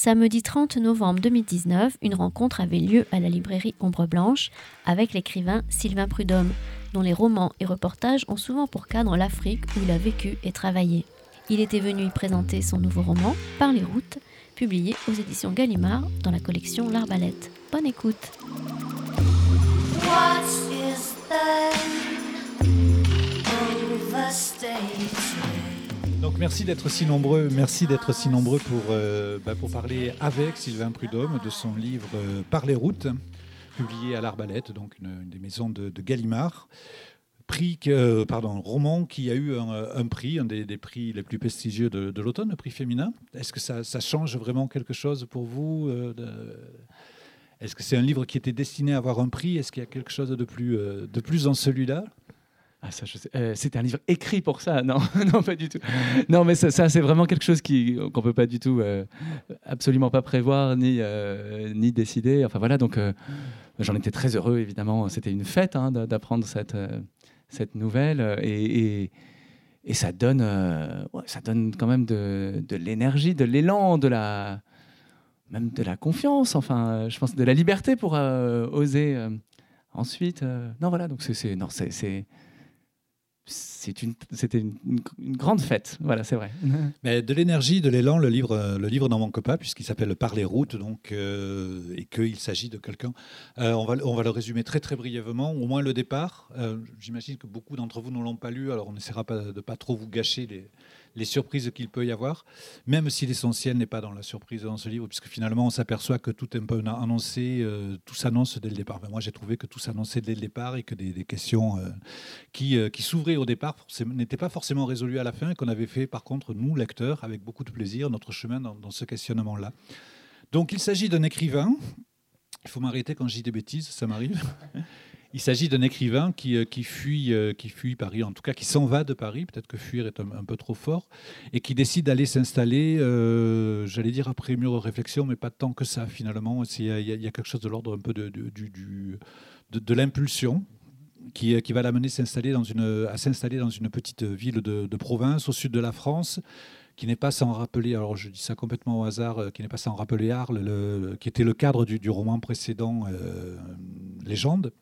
Samedi 30 novembre 2019, une rencontre avait lieu à la librairie Ombre Blanche avec l'écrivain Sylvain Prudhomme, dont les romans et reportages ont souvent pour cadre l'Afrique où il a vécu et travaillé. Il était venu y présenter son nouveau roman, Par les routes, publié aux éditions Gallimard dans la collection L'Arbalète. Bonne écoute. Donc merci d'être si nombreux, merci d'être si nombreux pour, euh, bah, pour parler avec Sylvain Prudhomme de son livre euh, Par les routes, publié à l'Arbalète, donc une, des maisons de, Gallimard. Prix, euh, pardon, roman qui a eu un, prix, un des, prix les plus prestigieux de, l'automne, le prix féminin. Est-ce que ça, change vraiment quelque chose pour vous Est-ce que c'est un livre qui était destiné à avoir un prix? Est-ce qu'il y a quelque chose de plus, de plus dans celui-là? Ah, euh, c'était un livre écrit pour ça Non, non, pas du tout. Non, mais ça, c'est vraiment quelque chose qu'on peut pas du tout, euh, absolument pas prévoir ni, euh, ni décider. Enfin voilà, donc j'en étais très heureux, évidemment. C'était une fête hein, d'apprendre cette, cette nouvelle. Et, ça, donne, ça donne quand même de, de l'énergie, de l'élan, de la, même de la confiance, enfin, je pense de la liberté pour oser ensuite. non, voilà, donc c'est. C'était une, grande fête. Voilà, c'est vrai. Mais de l'énergie, de l'élan, le livre, le livre n'en manque pas, puisqu'il s'appelle Par les routes, donc, euh, et qu'il s'agit de quelqu'un. Euh, on, va, on va le résumer très très brièvement, au moins le départ. Euh, j'imagine que beaucoup d'entre vous ne l'ont pas lu, alors on essaiera pas, de pas trop vous gâcher les, surprises qu'il peut y avoir, même si l'essentiel n'est pas dans la surprise dans ce livre, puisque finalement on s'aperçoit que tout est un peu annoncé, tout s'annonce dès le départ. moi j'ai trouvé que tout s'annonçait dès le départ et que des, questions qui, euh, qui s'ouvraient au départ n'étaient pas forcément résolues à la fin et qu'on avait fait par contre, nous, lecteurs, avec beaucoup de plaisir, notre chemin dans, ce questionnement-là. Donc il s'agit d'un écrivain, il faut m'arrêter quand je dis des bêtises, ça m'arrive. Il s'agit d'un écrivain qui, euh, qui, fuit, euh, qui fuit Paris, en tout cas qui s'en va de Paris, peut-être que fuir est un, peu trop fort, et qui décide d'aller s'installer, euh, j'allais dire après mûre réflexion, mais pas tant que ça finalement. Il y, a, quelque chose de l'ordre un peu de, de, de, l'impulsion. Qui, qui, va l'amener à s'installer dans une petite ville de, province au sud de la France, qui n'est pas sans rappeler, alors je dis ça complètement au hasard, qui n'est pas sans rappeler Arles, le, qui était le cadre du, roman précédent Légende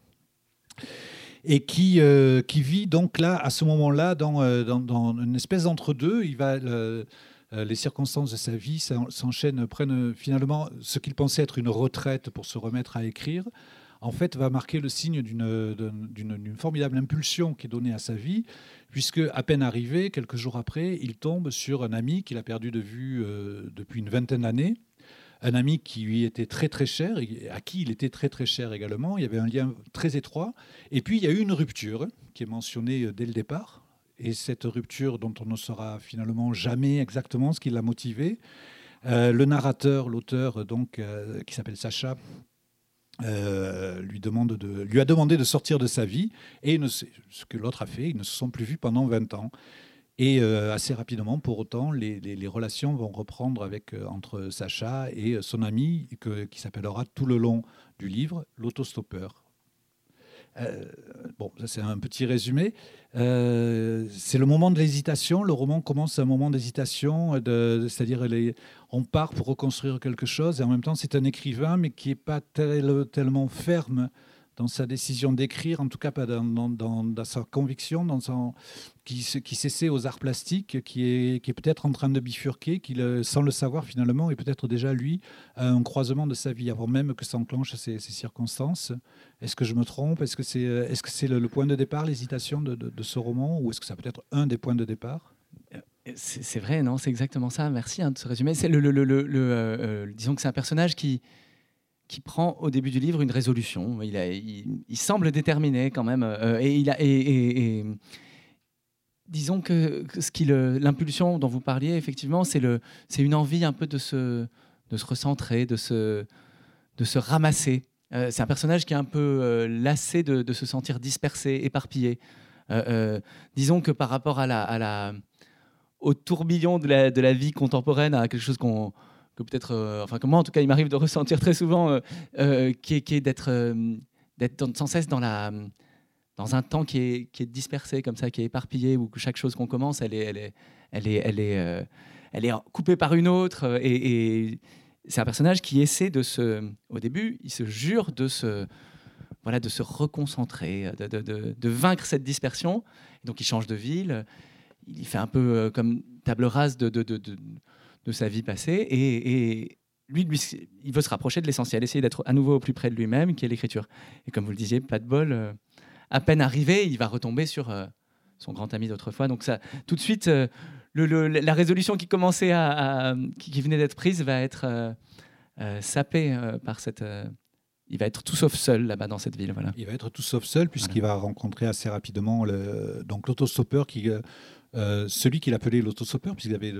et qui, euh, vit donc là, à ce moment-là, dans, euh, une espèce d'entre-deux. Il va, euh, les circonstances de sa vie s'enchaînent, prennent finalement ce qu'il pensait être une retraite pour se remettre à écrire. En fait, va marquer le signe d'une formidable impulsion qui est donnée à sa vie, puisque à peine arrivé, quelques jours après, il tombe sur un ami qu'il a perdu de vue depuis une vingtaine d'années, un ami qui lui était très très cher, à qui il était très très cher également. Il y avait un lien très étroit. Et puis il y a eu une rupture qui est mentionnée euh, dès le départ. Et cette rupture dont on ne saura finalement jamais exactement ce qui l'a motivé, euh, le narrateur, l'auteur donc euh, qui s'appelle Sacha, de, lui a demandé de sortir de sa vie et ce que l'autre a fait, ils ne se sont plus vus pendant 20 ans. Et euh, assez rapidement, pour autant, les, relations vont reprendre avec, euh, entre Sacha et euh, son ami, qui s'appellera tout le long du livre l'autostoppeur. Bon, ça c'est un petit résumé. c'est le moment de l'hésitation. Le roman commence à un moment d'hésitation, c'est-à-dire on part pour reconstruire quelque chose, et en même temps c'est un écrivain, mais qui n'est pas tellement ferme dans sa décision d'écrire, en tout cas dans, sa conviction, dans son, qui, qui s'essaie aux arts plastiques, qui est, qui est peut-être en train de bifurquer, qui, sans le savoir finalement, est peut-être déjà lui à un croisement de sa vie, avant même que s'enclenchent ces, ces, circonstances. Est-ce que je me trompe? Est-ce que c'est est -ce c'est le, point de départ, l'hésitation de, ce roman, ou est-ce que ça peut être un des points de départ? C'est vrai, non, c'est exactement ça. Merci hein, de ce résumé. Euh, euh, disons que c'est un personnage qui, qui prend au début du livre une résolution. Il, semble déterminé quand même. Euh, et, disons que, ce qui l'impulsion dont vous parliez, effectivement, c'est une envie un peu de se, recentrer, de se, ramasser. Euh, c'est un personnage qui est un peu euh, lassé de, se sentir dispersé, éparpillé. disons que par rapport au tourbillon de la vie contemporaine, à quelque chose qu'on que peut-être, euh, enfin que moi en tout cas, il m'arrive de ressentir très souvent, euh, euh, qui est, d'être, sans cesse dans un temps qui est, dispersé comme ça, qui est éparpillé, où chaque chose qu'on commence, elle est, coupée par une autre. Et, c'est un personnage qui essaie de se, au début, il se jure de se, reconcentrer, de, vaincre cette dispersion. donc il change de ville, il fait un peu comme table rase de, sa vie passée, et, lui, lui, il veut se rapprocher de l'essentiel, essayer d'être à nouveau au plus près de lui-même, qui est l'écriture. Et comme vous le disiez, pas de bol, euh, à peine arrivé, il va retomber sur euh, son grand ami d'autrefois. Donc ça, tout de suite, la résolution qui commençait à, qui, venait d'être prise va être euh, euh, sapée euh, par cette. il va être tout sauf seul là-bas dans cette ville. Voilà. Il va être tout sauf seul puisqu'il va rencontrer assez rapidement le, donc l'autostoppeur qui euh, celui qu'il appelait l'autostoppeur, puisqu'ils avaient,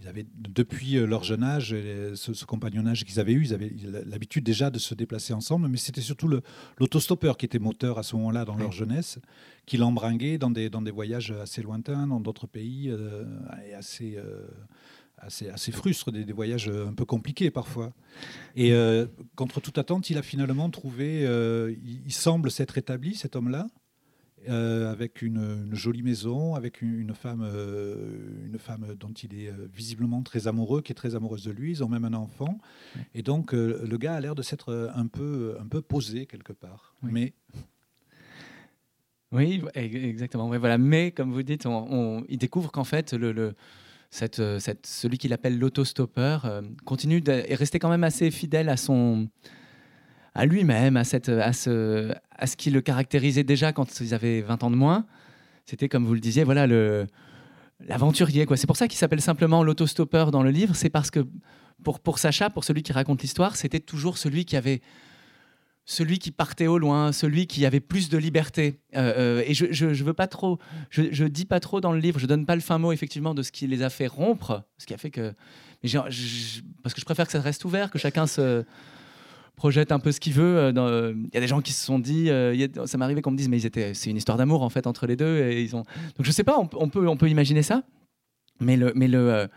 ils avaient depuis euh, leur jeune âge, ce, compagnonnage qu'ils avaient eu, ils avaient l'habitude déjà de se déplacer ensemble, mais c'était surtout l'autostoppeur qui était moteur à ce moment-là dans leur jeunesse, qui l'embringuait dans des, dans des voyages assez lointains, dans d'autres pays, euh, et assez, assez, assez des, voyages un peu compliqués parfois. Et contre toute attente, il a finalement trouvé, il semble s'être établi, cet homme-là, euh, avec une, jolie maison, avec une, femme, euh, une femme dont il est euh, visiblement très amoureux, qui est très amoureuse de lui. Ils ont même un enfant. Et donc, le gars a l'air de s'être un peu, un peu posé quelque part. Oui. Mais. Oui, exactement. voilà. Mais, comme vous dites, on, il découvre qu'en fait, le, cette, cette, celui qu'il appelle l'autostoppeur continue et rester quand même assez fidèle à son à lui-même, à, cette, à, ce, à ce qui le caractérisait déjà quand ils avaient 20 ans de moins. C'était, comme vous le disiez, voilà le l'aventurier. C'est pour ça qu'il s'appelle simplement l'autostoppeur dans le livre. C'est parce que pour, pour Sacha, pour celui qui raconte l'histoire, c'était toujours celui qui avait celui qui partait au loin, celui qui avait plus de liberté. Euh, euh, et je, je, veux pas trop, je, je, dis pas trop dans le livre, je donne pas le fin mot effectivement de ce qui les a fait rompre, ce qui a fait que, parce que je préfère que ça reste ouvert, que chacun se projette un peu ce qu'il veut. Euh, euh, il y a des gens qui se sont dit, euh, ça m'est arrivé qu'on me dise, mais c'est une histoire d'amour en fait entre les deux. Et ils ont... Donc je sais pas, on, peut, on peut imaginer ça. Mais, le, mais le,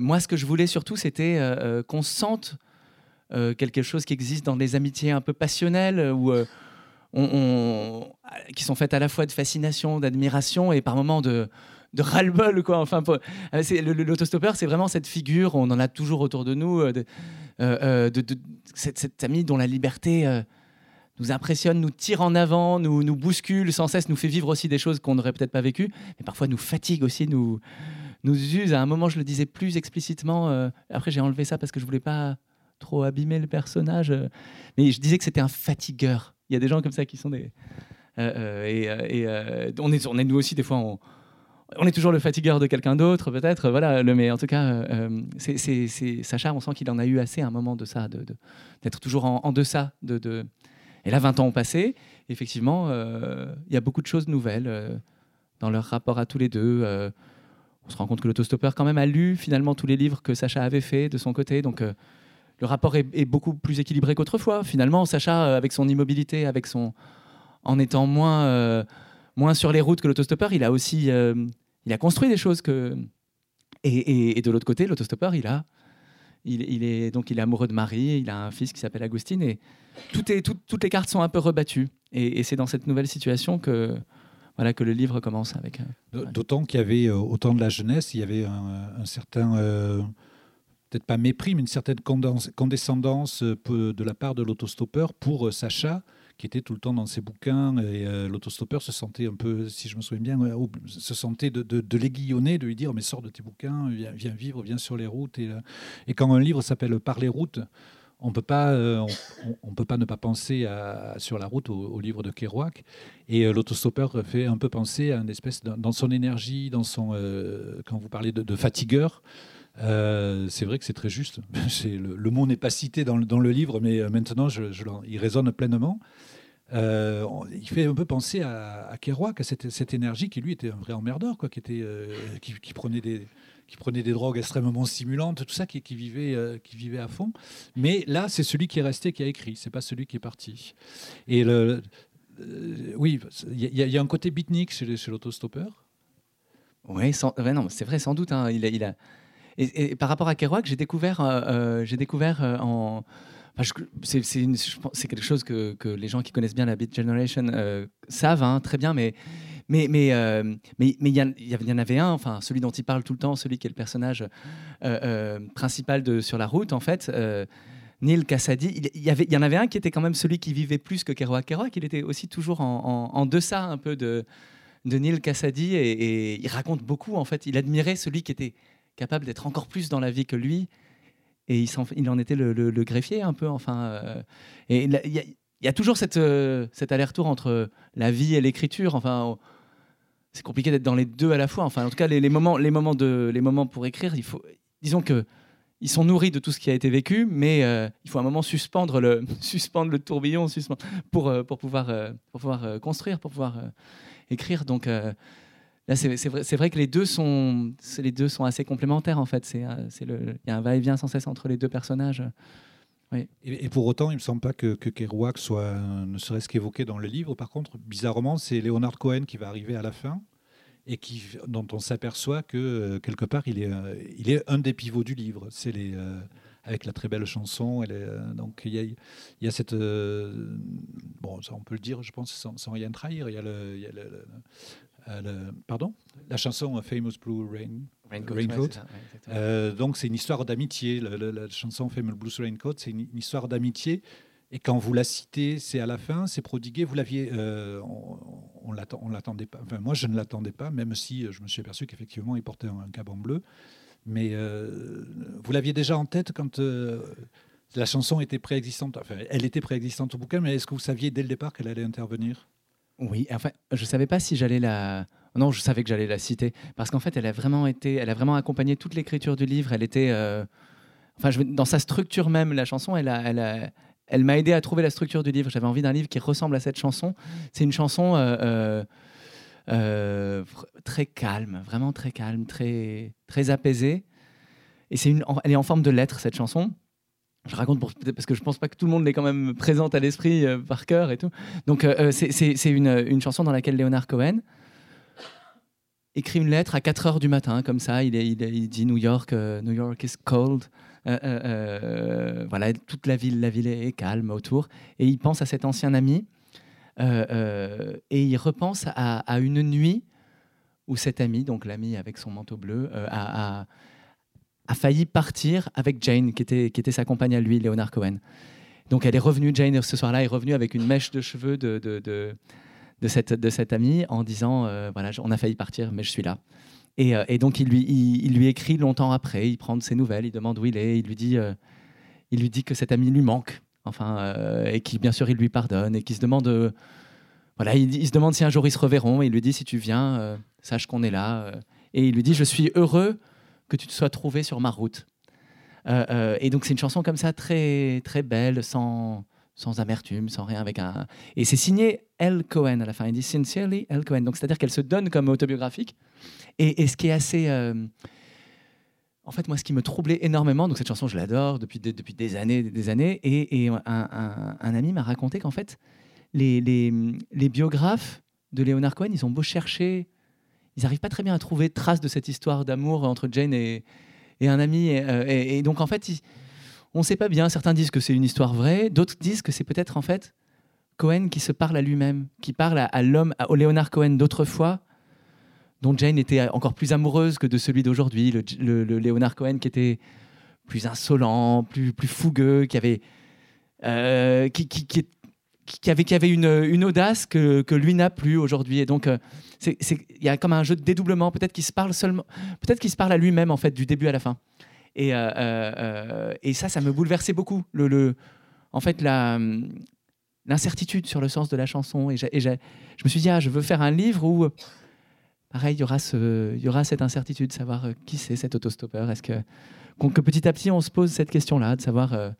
moi, ce que je voulais surtout, c'était qu'on sente quelque chose qui existe dans des amitiés un peu passionnelles qui sont faites à la fois de fascination, d'admiration et par moments de, de ras-le-bol enfin l'autostoppeur c'est vraiment cette figure on en a toujours autour de nous euh, euh, de, cette, amie dont la liberté euh, nous impressionne, nous tire en avant, nous, bouscule sans cesse, nous fait vivre aussi des choses qu'on n'aurait peut-être pas vécues, mais parfois nous fatigue aussi, nous, nous use. À un moment, je le disais plus explicitement. après, j'ai enlevé ça parce que je voulais pas trop abîmer le personnage. mais je disais que c'était un fatigueur. Il y a des gens comme ça qui sont des. et, on, est, on nous aussi, des fois, on, on est toujours le fatigueur de quelqu'un d'autre, peut-être. Voilà, le, mais en tout cas, euh, c'est Sacha, on sent qu'il en a eu assez à un moment de ça, d'être toujours en, deçà. De, Et là, 20 ans ont passé. Effectivement, euh, il y a beaucoup de choses nouvelles euh, dans leur rapport à tous les deux. on se rend compte que l'autostoppeur, quand même, a lu finalement tous les livres que Sacha avait fait de son côté. Donc, le rapport est, beaucoup plus équilibré qu'autrefois. Finalement, Sacha, avec son immobilité, avec son, en étant moins moins sur les routes que l'autostoppeur, il a aussi euh, il a construit des choses que. Et, de l'autre côté, l'autostoppeur, il a. Il, est donc il est amoureux de Marie, il a un fils qui s'appelle Agustine et tout est, toutes les cartes sont un peu rebattues et, c'est dans cette nouvelle situation que voilà que le livre commence avec. Euh, d'autant qu'il y avait euh, au temps de la jeunesse, il y avait un, certain peut-être pas mépris, mais une certaine condescendance de la part de l'autostoppeur pour Sacha qui était tout le temps dans ses bouquins. Et euh, l'autostoppeur se sentait un peu, si je me souviens bien, se sentait de, de, l'aiguillonner, de lui dire Mais sors de tes bouquins, viens, viens, vivre, viens sur les routes. Et, euh, quand un livre s'appelle Par les routes, on peut euh, peut pas ne pas penser à, sur la route au, livre de Kerouac. Et l'autostoppeur fait un peu penser à une espèce dans son énergie, dans son quand vous parlez de, fatigueur. C'est vrai que c'est très juste. Le, le, mot n'est pas cité dans le, livre, mais maintenant, je, je, il résonne pleinement. Euh, il fait un peu penser à, Kerouac, à cette, énergie qui lui était un vrai emmerdeur, quoi, qui, euh, prenait des, qui prenait des drogues extrêmement stimulantes, tout ça, qui, vivait, euh, qui vivait à fond. Mais là, c'est celui qui est resté qui a écrit, c'est pas celui qui est parti. Et oui, il y, a un côté beatnik chez, chez l'autostoppeur. Oui, c'est vrai, sans doute. Hein, il a... Et, par rapport à Kerouac, j'ai découvert, j'ai découvert en c'est quelque chose que, les gens qui connaissent bien la Beat Generation euh, savent hein, très bien, mais, mais mais euh, mais il y, en- avait un, enfin celui dont il parle tout le temps, celui qui est le personnage euh, euh, principal sur la route en fait. euh, Neil Cassady, il, y avait, il y en avait un qui était quand même celui qui vivait plus que Kerouac. Kerouac, il était aussi toujours en, en- en deçà un peu de, de Neil Cassady et, et il raconte beaucoup en fait. Il admirait celui qui était capable d'être encore plus dans la vie que lui et il, en était le, greffier un peu. Enfin, euh, et il y, a- toujours cette, euh, cet aller-retour entre la vie et l'écriture. Enfin, c'est compliqué d'être dans les deux à la fois. Enfin, en tout cas, les, moments, les moments de, les moments pour écrire, il faut, disons que ils sont nourris de tout ce qui a été vécu, mais euh, il faut un moment suspendre le, suspendre le tourbillon, pour, pour pouvoir, pour pouvoir construire, pour pouvoir écrire. Donc là, c'est vrai, que les deux sont, assez complémentaires en fait. Euh, il y a un va-et-vient sans cesse entre les deux personnages. Et, pour autant, il ne me semble pas que, Kerouac soit ne serait-ce qu'évoqué dans le livre. Par contre, bizarrement, c'est Leonard Cohen qui va arriver à la fin et dont on s'aperçoit que euh, quelque part, il est, euh, il est un des pivots du livre. C'est avec la très belle chanson. Donc il y a, cette, bon, ça on peut le dire, je pense, sans, rien trahir. Il y a le- le- euh, pardon, la chanson Famous Blue Rain. Raincoat, Raincoat. ouais, c'est ça, ouais, exactement. Euh, donc c'est une histoire d'amitié. La chanson Famous Blues Raincoat, c'est une, une histoire d'amitié. Et quand vous la citez, c'est à la fin, c'est prodigué. Vous l'aviez, euh, on, on l'attend- on l'attendait pas. Enfin, moi, je ne l'attendais pas, même si euh, je me suis aperçu qu'effectivement, il portait un, un caban bleu. Mais euh, vous l'aviez déjà en tête quand euh, la chanson était préexistante? Enfin, elle était préexistante au bouquin, mais est-ce que vous saviez dès le départ qu'elle allait intervenir? Oui, enfin, je savais pas si j'allais la. Non, je savais que j'allais la citer parce qu'en fait, elle a vraiment été, elle a vraiment accompagné toute l'écriture du livre. Elle était, euh, enfin, dans sa structure même, la chanson, elle a, elle a- elle m'a aidé à trouver la structure du livre. J'avais envie d'un livre qui ressemble à cette chanson. C'est une chanson euh, euh, très calme, vraiment très calme, très, très apaisée. Et c'est une, elle est en forme de lettre cette chanson. Je raconte parce que je pense pas que tout le monde l'ait quand même présente à l'esprit euh, par cœur et tout. Donc euh, euh, c'est- une, chanson dans laquelle Leonard Cohen écrit une lettre à 4 heures du matin, comme ça. Il, dit New York, New York is cold. Voilà, toute la ville, la ville est calme autour. Et il pense à cet ancien ami. et il repense à, une nuit où cet ami, donc l'ami avec son manteau bleu, a- a failli partir avec Jane, qui était, qui était sa compagne à lui, Leonard Cohen. Donc elle est revenue, Jane, ce soir-là, est revenue avec une mèche de cheveux de, de, de, cette, de cette amie en disant euh, voilà, on a failli partir, mais je suis là. Et, euh, et donc il lui, il, lui écrit longtemps après, il prend de ses nouvelles, il demande où il est, il lui dit, euh, il lui dit que cet ami lui manque, enfin, et qui bien sûr il lui pardonne, et qui se demande, voilà, il, il se demande si un jour ils se reverront, et il lui dit si tu viens, sache qu'on est là, et il lui dit je suis heureux que tu te sois trouvé sur ma route. Euh, euh, et donc c'est une chanson comme ça très très belle, sans sans amertume, sans rien, avec un et c'est signé L Cohen à la fin. Il dit sincerely L Cohen. Donc c'est-à-dire qu'elle se donne comme autobiographique. Et, et ce qui est assez euh, en fait, moi, ce qui me troublait énormément, donc cette chanson, je l'adore depuis des, depuis des années, des années, et, et un, ami m'a raconté qu'en fait, les, les, les biographes de Leonard Cohen, ils ont beau chercher, ils n'arrivent pas très bien à trouver trace de cette histoire d'amour entre Jane et, et un ami. Et, euh, donc, en fait, on ne sait pas bien. Certains disent que c'est une histoire vraie, d'autres disent que c'est peut-être en fait Cohen qui se parle à lui-même, qui parle à, l'homme, au Leonard Cohen d'autrefois, dont Jane était encore plus amoureuse que de celui d'aujourd'hui, le, le- le Leonard Cohen qui était plus insolent, plus, plus fougueux, qui avait, euh, qui- qui- qui avait, avait une, audace que, lui n'a plus aujourd'hui. Et donc, euh, il y a comme un jeu de dédoublement. Peut-être qu'il se parle seulement, peut-être qu'il se parle à lui-même en fait du début à la fin. Et, euh, euh, ça, ça me bouleversait beaucoup. Le, en fait, l'incertitude sur le sens de la chanson. Et, je me suis dit, ah, je veux faire un livre où, pareil, il y aura, y aura cette incertitude, de savoir qui c'est cet autostoppeur. Est-ce que, que petit à petit, on se pose cette question-là, de savoir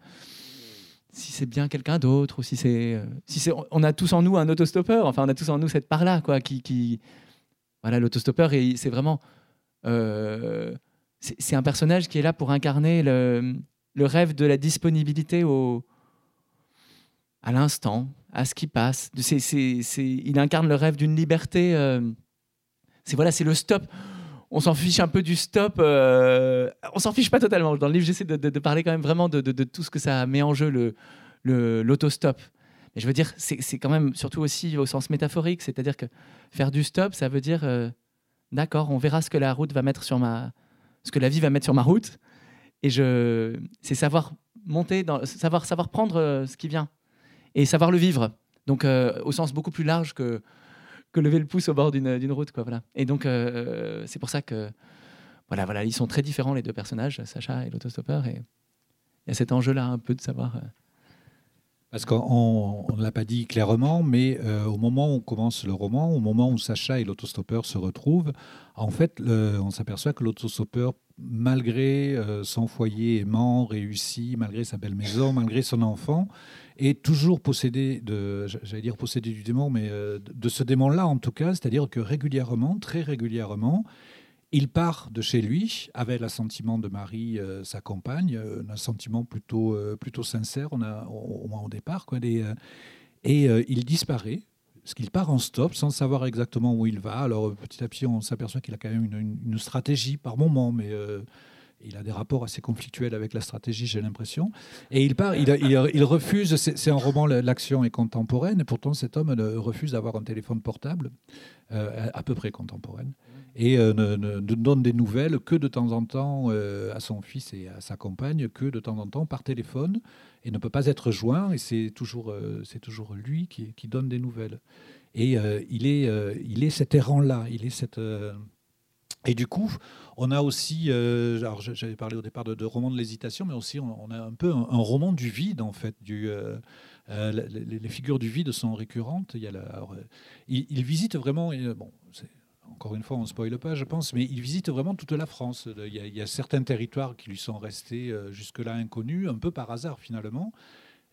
si c'est bien quelqu'un d'autre ou si c'est, euh, si c'est, on a tous en nous un autostoppeur. Enfin, on a tous en nous cette part-là, quoi, qui, qui, voilà, l'autostoppeur. Et c'est vraiment, euh, c'est, un personnage qui est là pour incarner le, le rêve de la disponibilité au, à l'instant, à ce qui passe. Il incarne le rêve d'une liberté. euh, c'est voilà, c'est le stop. On s'en fiche un peu du stop. euh, on s'en fiche pas totalement. Dans le livre, j'essaie de, parler quand même vraiment de, tout ce que ça met en jeu, le, l'autostop. Mais je veux dire, c'est quand même surtout aussi au sens métaphorique, c'est-à-dire que faire du stop, ça veut dire, euh, d'accord, on verra ce que la route va mettre sur ma, ce que la vie va mettre sur ma route, et je, c'est savoir monter, savoir savoir prendre euh, ce qui vient et savoir le vivre. Donc au sens beaucoup plus large que que lever le pouce au bord d'une route, quoi. Voilà. Et donc euh, c'est pour ça que voilà, voilà, ils sont très différents les deux personnages, Sacha et l'autostoppeur, et il y a cet enjeu-là un peu de savoir. euh, Parce qu'on on ne l'a pas dit clairement, mais euh, au moment où on commence le roman, au moment où Sacha et l'autostoppeur se retrouvent, en fait, on s'aperçoit que l'autostoppeur, malgré son foyer aimant, réussi, malgré sa belle maison, malgré son enfant, est toujours possédé de, j'allais dire possédé du démon, mais euh, de ce démon-là en tout cas, c'est-à-dire que régulièrement, très régulièrement, il part de chez lui avec l'assentiment de Marie, euh, sa compagne, euh, un assentiment plutôt, plutôt sincère, au, moins au départ. Quoi, et il disparaît, parce qu'il part en stop sans savoir exactement où il va. Alors petit à petit, on s'aperçoit qu'il a quand même une, une- stratégie par moment, mais il a des rapports assez conflictuels avec la stratégie, j'ai l'impression. Et il part, il, refuse, c'est un roman, l'action est contemporaine, et pourtant cet homme refuse d'avoir un téléphone portable, euh, à, peu près contemporaine, et euh, ne, ne- ne donne des nouvelles que de temps en temps euh, à son fils et à sa compagne, que de temps en temps par téléphone, et ne peut pas être joint, et c'est toujours, c'est toujours lui qui, qui donne des nouvelles. Et il, est, il est cet errant-là, il est cette... et du coup, on a aussi, euh, alors j'avais parlé au départ de, de roman de l'hésitation, mais aussi on, a un peu un, roman du vide en fait. Euh, euh, les, figures du vide sont récurrentes. Il, visite vraiment, bon, encore une fois, on ne spoile pas, je pense, mais il visite vraiment toute la France. Il y a, certains territoires qui lui sont restés jusque-là inconnus, un peu par hasard finalement.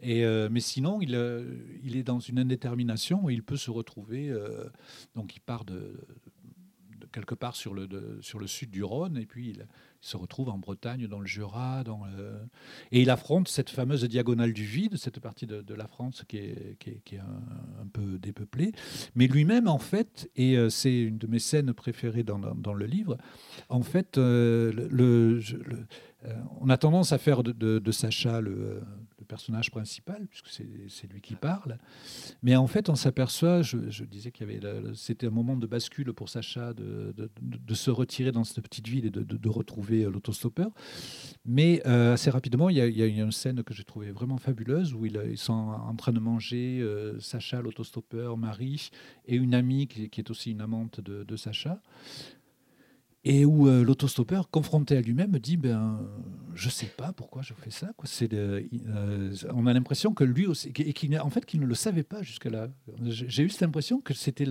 Mais sinon, il, est dans une indétermination et il peut se retrouver. donc, il part de quelque part sur le, sur le sud du Rhône et puis il, se retrouve en Bretagne, dans le Jura. Dans le- Et il affronte cette fameuse diagonale du vide, cette partie de, la France qui est, qui est- qui est un, peu dépeuplée. Mais lui-même, en fait, et euh, c'est une de mes scènes préférées dans, dans- le livre, en fait, euh, le, euh, on a tendance à faire de, de- Sacha le personnage principal, puisque c'est lui qui parle. Mais en fait, on s'aperçoit, je, disais qu'il y avait, c'était un moment de bascule pour Sacha de, de- se retirer dans cette petite ville et de, retrouver euh, l'autostoppeur. Mais euh, assez rapidement, il y, a, il y a une scène que j'ai trouvée vraiment fabuleuse où il- ils sont en train de manger, euh, Sacha, l'autostoppeur, Marie et une amie qui, qui est aussi une amante de Sacha. Et où euh, l'autostoppeur, confronté à lui-même, dit ben, Je sais pas pourquoi je fais ça. Quoi. De- euh, on a l'impression que lui aussi, et qu'il, en fait, qu'il ne le savait pas jusque-là. J'ai eu cette impression que c'était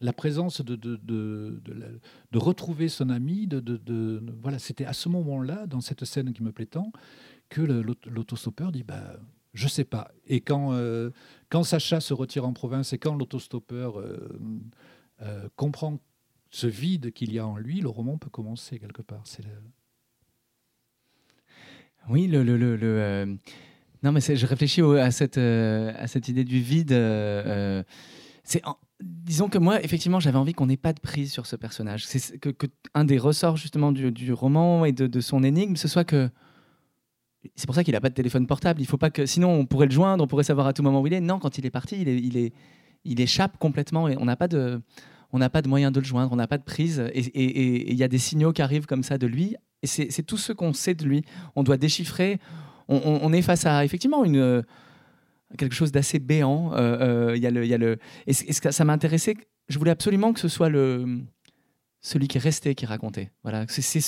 la présence de, de, de, de retrouver son ami. De, voilà, c'était à ce moment-là, dans cette scène qui me plaît tant, que l'autostoppeur dit bah, Je sais pas. Et quand, euh, quand Sacha se retire en province et quand l'autostoppeur comprend ce vide qu'il y a en lui, le roman peut commencer quelque part. C'est le- Oui, le, le, le, euh, non, mais je réfléchis à cette euh, à cette idée du vide. euh, c'est disons que moi, effectivement, j'avais envie qu'on n'ait pas de prise sur ce personnage. C'est que, un des ressorts justement du, du roman et de, son énigme, ce soit que c'est pour ça qu'il n'a pas de téléphone portable. Il faut pas que, sinon, on pourrait le joindre, on pourrait savoir à tout moment où il est. Non, quand il est parti, il il est, il échappe complètement et on n'a pas de, on n'a pas de moyen de le joindre, on n'a pas de prise. Et il y a des signaux qui arrivent comme ça de lui. Et c'est tout ce qu'on sait de lui. On doit déchiffrer. On, est face à effectivement euh, quelque chose d'assez béant. Euh, euh, y a le, y a le. Et, que ça m'intéressait. Je voulais absolument que ce soit le celui qui est resté qui racontait. Voilà,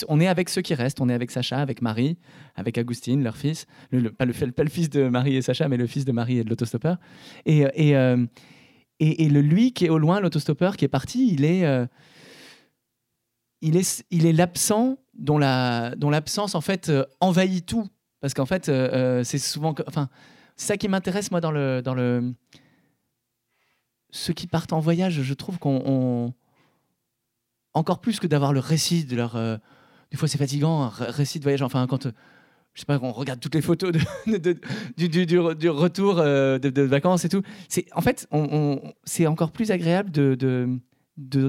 on est avec ceux qui restent. On est avec Sacha, avec Marie, avec Agustine, leur fils. Pas, le, fils de Marie et Sacha, mais le fils de Marie et de l'autostoppeur. Et, euh, euh, et, le lui qui est au loin, l'autostoppeur qui est parti, il est, euh, il est, il est l'absent dont la, dont l'absence en fait euh, envahit tout. Parce qu'en fait, euh, c'est souvent, enfin, c'est ça qui m'intéresse moi dans le, dans le, ceux qui partent en voyage. Je trouve qu'on, on- encore plus que d'avoir le récit de leur, des fois c'est fatigant, un ré- récit de voyage. Enfin, quand je sais pas, on regarde toutes les photos du, du- du re- du retour euh, de, vacances et tout. C'est en fait, c'est encore plus agréable de,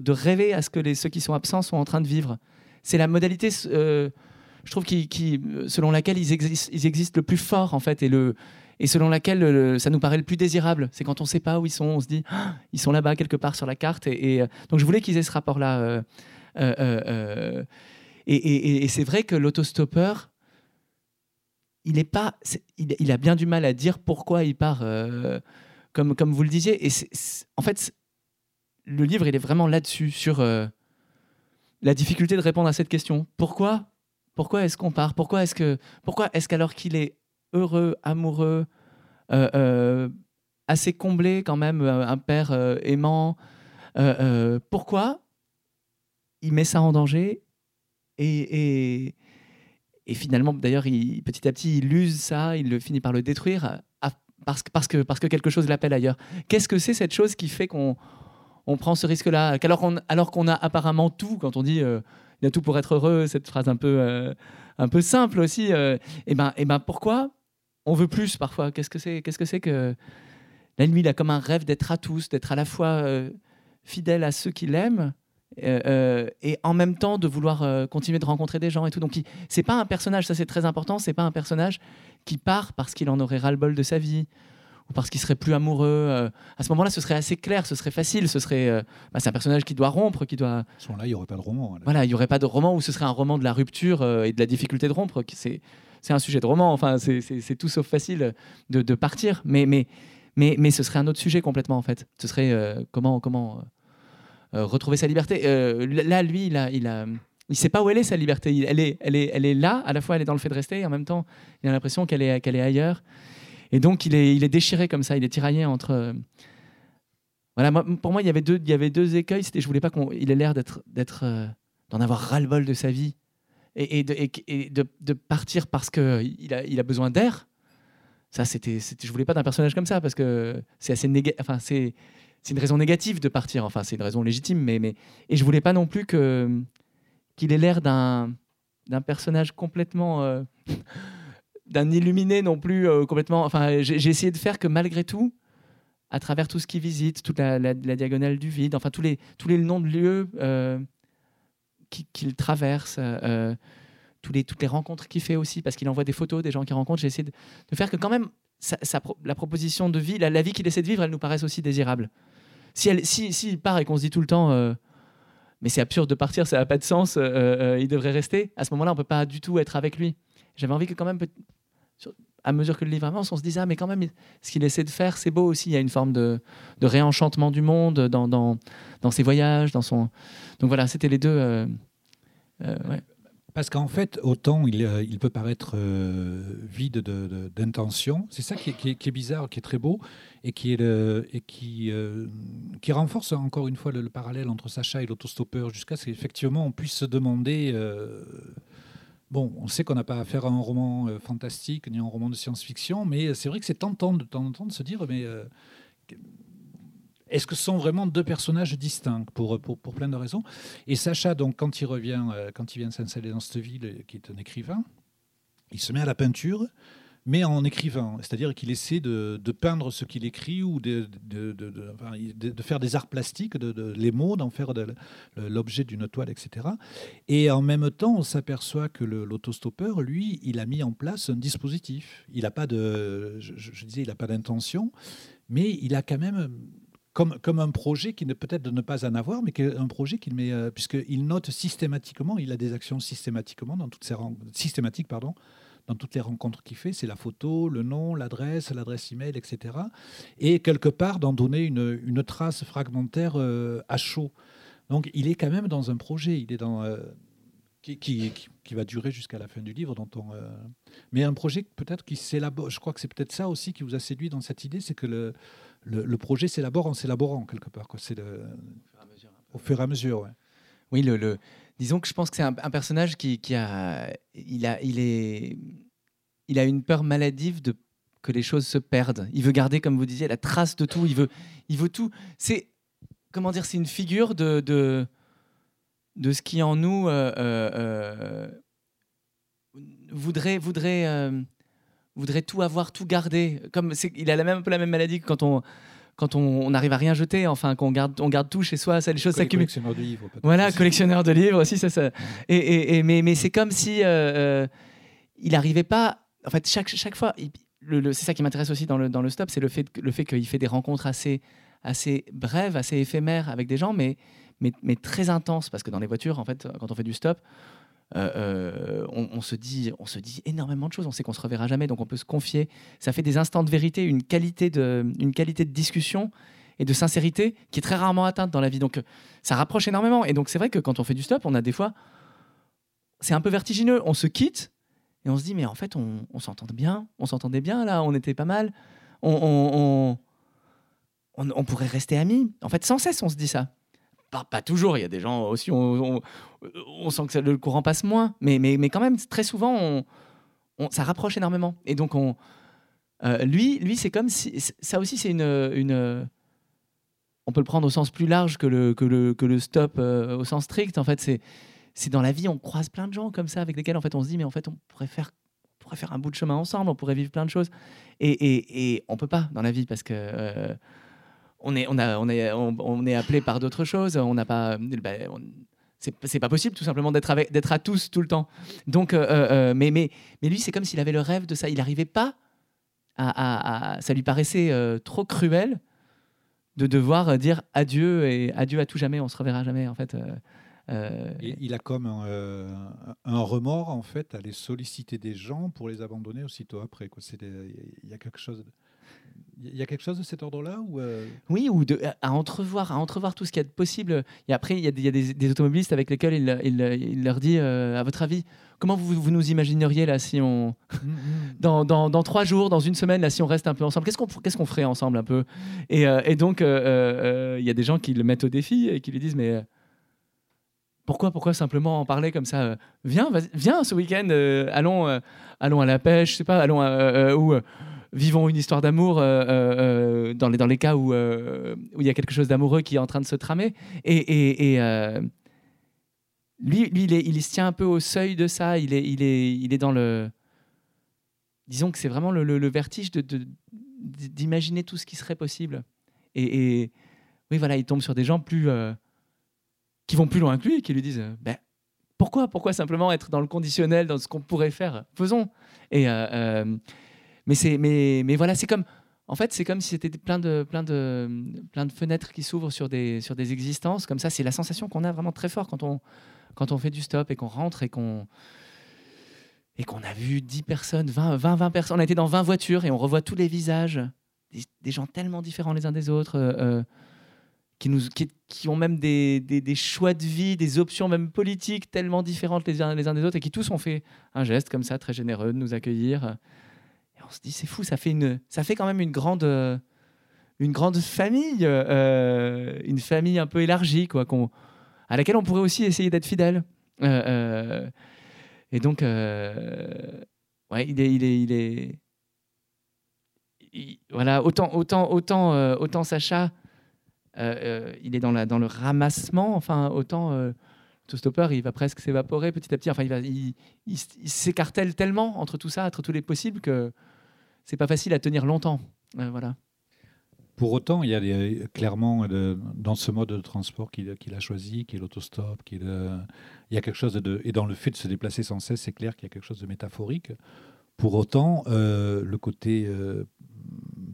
rêver à ce que les, ceux qui sont absents sont en train de vivre. C'est la modalité. euh, je trouve, qui, selon laquelle ils existent, le plus fort, en fait, et, selon laquelle ça nous paraît le plus désirable. C'est quand on ne sait pas où ils sont, on se dit, ah, ils sont là-bas quelque part sur la carte. Et, donc, je voulais qu'ils aient ce rapport-là. et, et c'est vrai que l'autostoppeur, il, est pas, il, a bien du mal à dire pourquoi il part, euh, comme, comme vous le disiez. Et en fait, le livre, il est vraiment là-dessus, sur euh, la difficulté de répondre à cette question. Pourquoi Pourquoi est-ce qu'on part? Pourquoi est-ce que, pourquoi est-ce qu'alors qu'il est heureux, amoureux, euh, assez comblé quand même, un père aimant, pourquoi il met ça en danger? Et, finalement, d'ailleurs, petit à petit, il use ça, il le finit par le détruire parce, que, quelque chose l'appelle ailleurs. Qu'est-ce que c'est cette chose qui fait qu'on on prend ce risque-là Alors qu'on a apparemment tout, quand on dit euh, il y a tout pour être heureux, cette phrase un peu, euh, simple aussi, et euh, eh ben, et eh ben pourquoi on veut plus parfois? Qu'est-ce que c'est Qu'est-ce que c'est que la nuit, il a comme un rêve d'être à tous, d'être à la fois fidèle à ceux qui l'aiment euh, euh, et en même temps de vouloir euh, continuer de rencontrer des gens et tout. Donc c'est pas un personnage, ça c'est très important, c'est pas un personnage qui part parce qu'il en aurait ras-le-bol de sa vie ou parce qu'il serait plus amoureux. à ce moment-là, ce serait assez clair, ce serait facile, ce serait bah, c'est un personnage qui doit rompre, qui doit. À ce moment-là, il n'y aurait pas de roman. Voilà, il n'y aurait pas de roman où ce serait un roman de la rupture et de la difficulté de rompre. C'est c'est un sujet de roman. Enfin, c'est tout sauf facile de, de, partir, mais mais mais mais ce serait un autre sujet complètement en fait. Ce serait comment comment retrouver sa liberté. Euh, là, lui, il a, il a, il sait pas où elle est sa liberté. Elle est, elle est, elle est là. À la fois, elle est dans le fait de rester, et en même temps, il a l'impression qu'elle est, qu'elle est ailleurs. Et donc, il est, il est déchiré comme ça. Il est tiraillé entre. Euh, voilà, pour moi, il y avait deux, il y avait deux écueils. C'était, je voulais pas qu'il ait l'air d'être, d'être, d'en avoir ras-le-bol de sa vie et, de, et de, de, partir parce que il a, il a besoin d'air. Ça, c'était, c'était, je voulais pas d'un personnage comme ça parce que c'est assez négatif. Enfin, c'est c'est une raison négative de partir. Enfin, c'est une raison légitime, mais, mais et je voulais pas non plus qu'il ait l'air d'un d'un personnage complètement euh, d'un illuminé non plus euh, complètement. Enfin, j'ai essayé de faire que malgré tout, à travers tout ce qu'il visite, toute la, diagonale du vide, enfin tous les tous les noms de lieux euh, qu'il traverse. les, toutes les rencontres qu'il fait aussi, parce qu'il envoie des photos des gens qu'il rencontre. J'ai essayé de, faire que quand même la proposition de vie, la, vie qu'il essaie de vivre, elle nous paraisse aussi désirable. Si, il part et qu'on se dit tout le temps, euh, mais c'est absurde de partir, ça n'a pas de sens, euh, euh, il devrait rester, à ce moment-là, on ne peut pas du tout être avec lui. J'avais envie que quand même, à mesure que le livre avance, on se dise, ah, mais quand même, ce qu'il essaie de faire, c'est beau aussi. Il y a une forme de, réenchantement du monde dans, ses voyages. Donc voilà, c'était les deux... Parce qu'en fait, autant il, euh, il peut paraître euh, vide d'intention, c'est ça qui est, bizarre, qui est très beau, et qui, est et qui, euh, qui renforce encore une fois le, parallèle entre Sacha et l'autostoppeur, jusqu'à ce qu'effectivement on puisse se demander... Bon, on sait qu'on n'a pas affaire à un roman fantastique ni à un roman de science-fiction, mais c'est vrai que c'est tentant de temps en temps de se dire, mais est-ce que ce sont vraiment deux personnages distincts pour, pour, plein de raisons? Et Sacha, donc, quand il revient, euh, quand il vient s'installer dans cette ville, euh, qui est un écrivain, il se met à la peinture, mais en écrivant. C'est-à-dire qu'il essaie de, peindre ce qu'il écrit ou de, de, faire des arts plastiques, de, les mots, d'en faire l'objet d'une toile, etc. Et en même temps, on s'aperçoit que l'autostoppeur, lui, il a mis en place un dispositif. Il n'a pas de, je disais, il n'a pas d'intention, mais il a quand même comme, un projet qui ne peut-être de ne pas en avoir, mais un projet qu'il met, euh, puisqu'il note systématiquement, il a des actions systématiquement dans toutes ces systématiques, pardon, dans toutes les rencontres qu'il fait, c'est la photo, le nom, l'adresse, l'adresse email, etc. Et quelque part d'en donner une, trace fragmentaire euh, à chaud. Donc il est quand même dans un projet, il est dans euh, qui, va durer jusqu'à la fin du livre, on, mais un projet peut-être qui s'élabore. Je crois que c'est peut-être ça aussi qui vous a séduit dans cette idée, c'est que le, le, projet s'élabore en s'élaborant quelque part. C'est au fur et à mesure. Ouais. Oui, le, disons que je pense que c'est un, personnage qui, a, il a, il est, il a une peur maladive de que les choses se perdent. Il veut garder, comme vous disiez, la trace de tout. Il veut, il veut tout. C'est comment dire, c'est une figure de, de ce qui en nous euh, euh, euh, voudrait, voudrait voudrait tout avoir, tout garder. Comme il a la même, un peu la même maladie que quand on, quand on n'arrive à rien jeter, enfin, qu'on garde, on garde tout chez soi, ça, les choses s'accumulent. Collectionneur de livres. Voilà, collectionneur de livres aussi, ça, ça. Et, et- et- mais, mais c'est comme si euh, il n'arrivait pas. En fait, chaque, chaque fois, c'est ça qui m'intéresse aussi dans le, dans le stop, c'est le fait, le fait qu'il fait des rencontres assez, assez brèves, assez éphémères avec des gens, mais, mais, très intenses. Parce que dans les voitures, en fait, quand on fait du stop, euh, euh, on, se dit, on se dit énormément de choses. On sait qu'on se reverra jamais, donc on peut se confier. Ça fait des instants de vérité, une qualité de, une qualité de discussion et de sincérité qui est très rarement atteinte dans la vie. Donc euh, ça rapproche énormément. Et donc c'est vrai que quand on fait du stop, on a des fois, c'est un peu vertigineux. On se quitte et on se dit mais en fait on, s'entendait bien, on s'entendait bien là, on était pas mal. On- on pourrait rester amis. En fait, sans cesse, on se dit ça. Pas, pas toujours. Il y a des gens aussi, on, on- sent que le courant passe moins, mais, mais, mais quand même très souvent, on, ça rapproche énormément. Et donc on, euh, lui, lui, c'est comme si ça aussi, c'est une, une on peut le prendre au sens plus large que le, que le, que le stop euh, au sens strict. En fait, c'est, c'est dans la vie, on croise plein de gens comme ça avec lesquels en fait, on se dit, mais en fait, on pourrait faire, on faire un bout de chemin ensemble, on pourrait vivre plein de choses. Et, et, et on peut pas dans la vie parce que euh, on, est, appelé par d'autres choses. On n'a pas. on- c'est, pas possible tout simplement d'être, à tous tout le temps. Donc, euh, euh, euh, mais, mais, mais lui, c'est comme s'il avait le rêve de ça. Il n'arrivait pas à, Ça lui paraissait trop cruel de devoir dire adieu et adieu à tout jamais, on se reverra jamais en fait. il a comme un, remords en fait à aller solliciter des gens pour les abandonner aussitôt après. Il y a quelque chose. Il y a quelque chose de cet ordre-là ou euh, Oui, ou de, à entrevoir, à entrevoir tout ce qu'il y a de possible. Et après, il y a des, il y a des- des automobilistes avec lesquels il, il- il leur dit, euh, à votre avis, comment vous, vous nous imagineriez là si on, dans, dans, dans trois jours, dans une semaine, là, si on reste un peu ensemble, qu'est-ce qu'on qu'est-ce qu'on ferait ensemble un peu? Et, euh, et donc, il y a des gens qui le mettent au défi et qui lui disent, mais pourquoi, pourquoi simplement en parler comme ça euh, Viens, viens ce week-end, euh, allons, euh, allons à la pêche, je sais pas, allons ou vivons une histoire d'amour euh, euh, euh, dans, les, dans les cas où il y a quelque chose d'amoureux qui est en train de se tramer. Et, et, et, lui, lui il, se tient un peu au seuil de ça. Il est, il est, il est dans le. Disons que c'est vraiment le, vertige de, de- d'imaginer tout ce qui serait possible. Et, et oui, voilà, il tombe sur des gens plus qui vont plus loin que lui, qui lui disent, ben, pourquoi, pourquoi simplement être dans le conditionnel, dans ce qu'on pourrait faire? Faisons. Et mais c'est, mais, voilà, c'est comme, en fait, c'est comme si c'était plein de, plein de, plein de fenêtres qui s'ouvrent sur des, sur des existences. Comme ça, c'est la sensation qu'on a vraiment très fort quand on, quand on fait du stop et qu'on rentre et qu'on et qu'on a vu 10 personnes, 20, 20, 20 personnes. On a été dans 20 voitures et on revoit tous les visages, des, gens tellement différents les uns des autres, euh, euh, qui, nous, qui, qui ont même des, des, choix de vie, des options même politiques tellement différentes les uns des autres et qui tous ont fait un geste comme ça, très généreux, de nous accueillir. On se dit, c'est fou, ça fait, une, ça fait quand même une grande, euh, une grande famille, euh, une famille un peu élargie, quoi, qu'on, à laquelle on pourrait aussi essayer d'être fidèle. Euh, et donc, ouais, il est, il est, il est, il- voilà, autant, autant, autant, autant Sacha, il est dans, la, dans le ramassement, enfin, autant euh, Autostopper, il va presque s'évaporer petit à petit. Enfin, il, il, il s'écartèle tellement entre tout ça, entre tous les possibles, que c'est pas facile à tenir longtemps. Euh, voilà. Pour autant, il y a clairement dans ce mode de transport qu'il a choisi, qui est l'autostop, qu'il, euh, y a quelque chose de et dans le fait de se déplacer sans cesse, c'est clair qu'il y a quelque chose de métaphorique. Pour autant, euh, le côté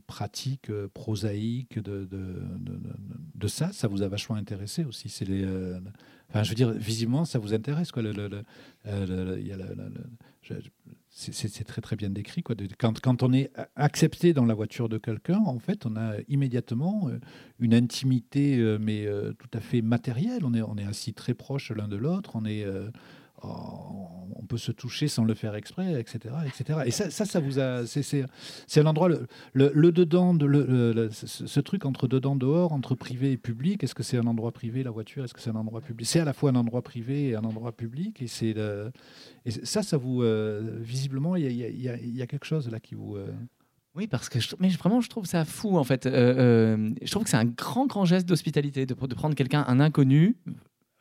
pratique, prosaïque de, ça, ça vous a vachement intéressé aussi. C'est enfin, je veux dire, visiblement, ça vous intéresse quoi. C'est- très très bien décrit. Quoi. Quand, quand on est accepté dans la voiture de quelqu'un, en fait, on a immédiatement euh, une intimité, euh, mais euh, tout à fait matérielle. On est, on est très proches l'un de l'autre. On est, on peut se toucher sans le faire exprès, etc., etc. Et ça, ça, vous a, c'est, un endroit le, le, le dedans, de, le, le- ce, truc entre dedans dehors, entre privé et public. Est-ce que c'est un endroit privé la voiture Est-ce que c'est un endroit public? C'est à la fois un endroit privé et un endroit public. Et ça, ça vous euh, visiblement, il y y a- quelque chose là qui vous. euh, Oui, parce que mais vraiment, je trouve ça fou, en fait. Euh, je trouve que c'est un grand, grand geste d'hospitalité de, prendre quelqu'un, un inconnu,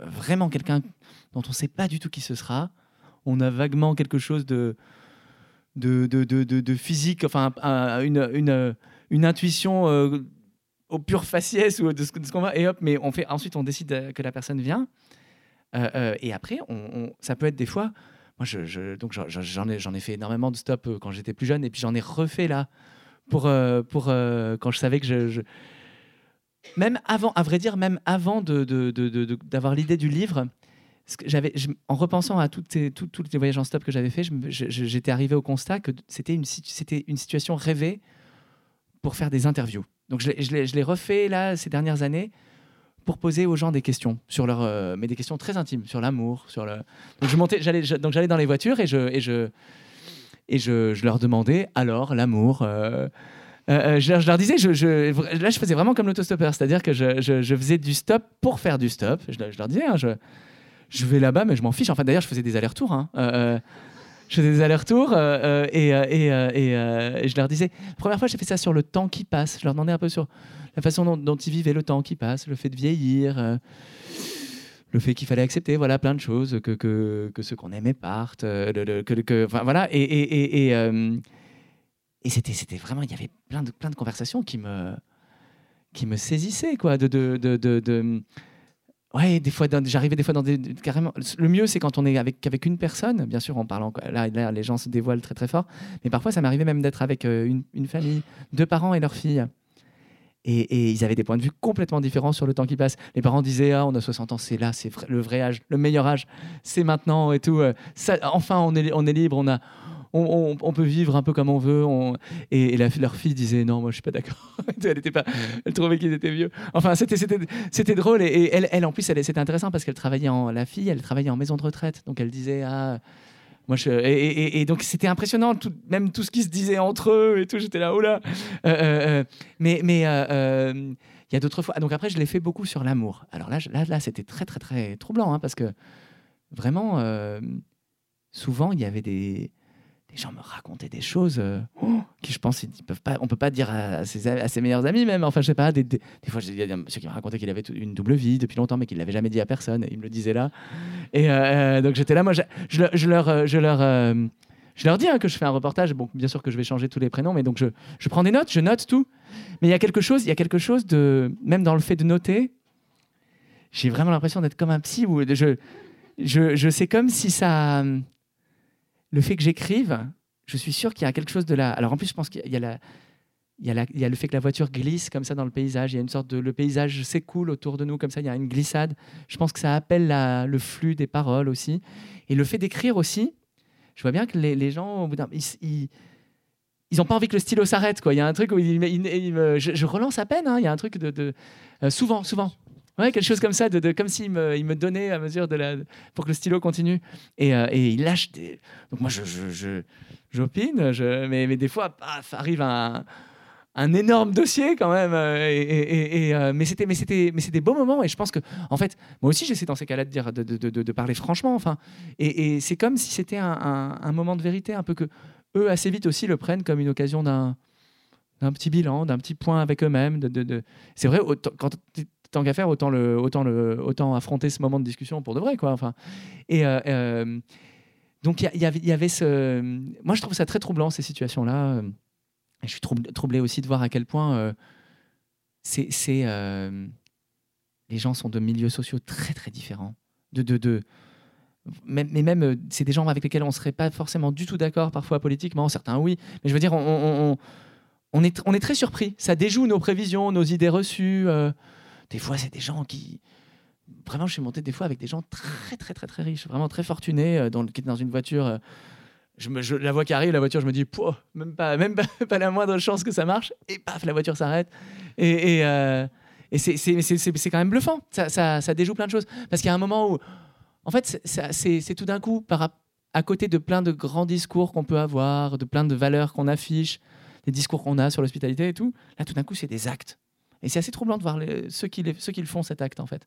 vraiment quelqu'un dont on ne sait pas du tout qui ce sera. On a vaguement quelque chose de, de, de, de, physique, enfin, un- une, une, intuition euh, au pur faciès ou de ce, qu'on va, et hop, mais on fait, ensuite on décide que la personne vient. et après, on, ça peut être des fois, moi je, donc j'en ai, j'en ai fait énormément de stop quand j'étais plus jeune, et puis j'en ai refait là pour, pour quand je savais que je, même avant, à vrai dire, même avant d'avoir de, de, l'idée du livre, en repensant à tous les voyages en stop que j'avais fait, j'étais arrivé au constat que c'était une, situation rêvée pour faire des interviews. Donc je, l'ai refait là ces dernières années pour poser aux gens des questions sur leur, euh, mais des questions très intimes sur l'amour. Donc je montais, j'allais, donc j'allais dans les voitures et je leur demandais alors l'amour. Euh, euh, je, leur disais, là je faisais vraiment comme l'autostoppeur, c'est-à-dire que je, faisais du stop pour faire du stop. Je, leur disais, hein, je, vais là-bas, mais je m'en fiche. En fait, d'ailleurs, je faisais des allers-retours. Hein. je faisais des allers-retours et, et, je leur disais, la première fois, j'ai fait ça sur le temps qui passe. Je leur demandais un peu sur la façon dont, ils vivaient le temps qui passe, le fait de vieillir, euh, le fait qu'il fallait accepter voilà, plein de choses, que, ceux qu'on aimait partent, euh, voilà. Et, euh, c'était, vraiment, il y avait plein de, conversations qui me, saisissaient, quoi, de Ouais, des fois, j'arrivais des fois dans des carrément. Le mieux, c'est quand on est avec avec une personne. Bien sûr, en parlant là, les gens se dévoilent très très fort. Mais parfois, ça m'arrivait même d'être avec une, une, famille, deux parents et leur fille. Et, ils avaient des points de vue complètement différents sur le temps qui passe. Les parents disaient Ah, on a 60 ans, c'est là, c'est le vrai âge, le meilleur âge, c'est maintenant et tout. Euh, enfin, on est, on est libre, on, a, on, on, peut vivre un peu comme on veut. On... Et, leur fille disait Non, moi je suis pas d'accord. elle, était pas, elle trouvait qu'ils étaient vieux. Enfin, c'était, drôle. Et, elle, elle, en plus, c'était intéressant parce qu'elle travaillait en. La fille, elle travaillait en maison de retraite. Donc elle disait Ah moi, je, et, donc c'était impressionnant, tout, même tout ce qui se disait entre eux et tout. J'étais là, oh là. Euh, euh, euh, mais mais il y a d'autres fois. Donc après, je l'ai fait beaucoup sur l'amour. Alors là, là, là c'était très très très troublant hein, parce que vraiment, souvent, il y avait des les gens me racontaient des choses euh, qui, je pense, ils peuvent pas, on peut pas dire à ses, meilleurs amis même. Enfin, je sais pas. Des, fois, il y a un monsieur qui m'a raconté qu'il avait une double vie depuis longtemps, mais qu'il l'avait jamais dit à personne. il me le disait là. Et euh, euh, donc j'étais là. Moi, je, je leur, dis hein, que je fais un reportage. Bon, bien sûr que je vais changer tous les prénoms, mais donc je, prends des notes, je note tout. Mais il y a quelque chose, il y a quelque chose de, même dans le fait de noter, j'ai vraiment l'impression d'être comme un psy je, je, je sais comme si ça le fait que j'écrive, je suis sûr qu'il y a quelque chose de là. Alors en plus, je pense qu'il y a la, il y, a le fait que la voiture glisse comme ça dans le paysage. Il y a une sorte de. Le paysage s'écoule autour de nous comme ça. Il y a une glissade. Je pense que ça appelle la, le flux des paroles aussi. Et le fait d'écrire aussi, je vois bien que les, gens, au bout d'un. Ils, n'ont pas envie que le stylo s'arrête. Quoi. Il y a un truc où je, relance à peine. Hein. Il y a un truc de. de euh, souvent, souvent. Ouais, quelque chose comme ça, de, comme s'il me, il me donnait à mesure de la, pour que le stylo continue. Et, euh, et il lâche des. Donc moi, je, je, j'opine, mais, mais des fois, paf, arrive un, un énorme dossier quand même. Euh, et, et, euh, mais c'était, des beaux moments. Et je pense que, en fait, moi aussi, j'essaie dans ces cas-là de de, de, de, de parler franchement. Enfin, et, c'est comme si c'était un, un, moment de vérité, un peu que eux assez vite aussi le prennent comme une occasion d'un d'un petit bilan, d'un petit point avec eux-mêmes. De, de, C'est vrai, quand tant qu'à faire, autant, le, autant, le, autant affronter ce moment de discussion pour de vrai. Quoi. Enfin, et euh, euh, donc, il y, y, avait ce. Moi, je trouve ça très troublant, ces situations-là. je suis troublé aussi de voir à quel point euh, c'est, les gens sont de milieux sociaux très, très différents. De, de, de, mais même, c'est des gens avec lesquels on ne serait pas forcément du tout d'accord, parfois politiquement, certains oui. Mais je veux dire, on, on, est, on est très surpris. Ça déjoue nos prévisions, nos idées reçues. Des fois, c'est des gens qui. Vraiment, je suis monté des fois avec des gens très, très, très, très riches, vraiment très fortunés, euh, dans, qui étaient dans une voiture. Euh, je la voix qui arrive, la voiture, je me dis, même, pas, la moindre chance que ça marche. Et paf, la voiture s'arrête. Et, euh, c'est quand même bluffant. Ça, déjoue plein de choses. Parce qu'il y a un moment où, en fait, c'est tout d'un coup, à côté de plein de grands discours qu'on peut avoir, de plein de valeurs qu'on affiche, des discours qu'on a sur l'hospitalité et tout, là, tout d'un coup, c'est des actes. Et c'est assez troublant de voir ceux, qui ceux qui le font, cet acte, en fait.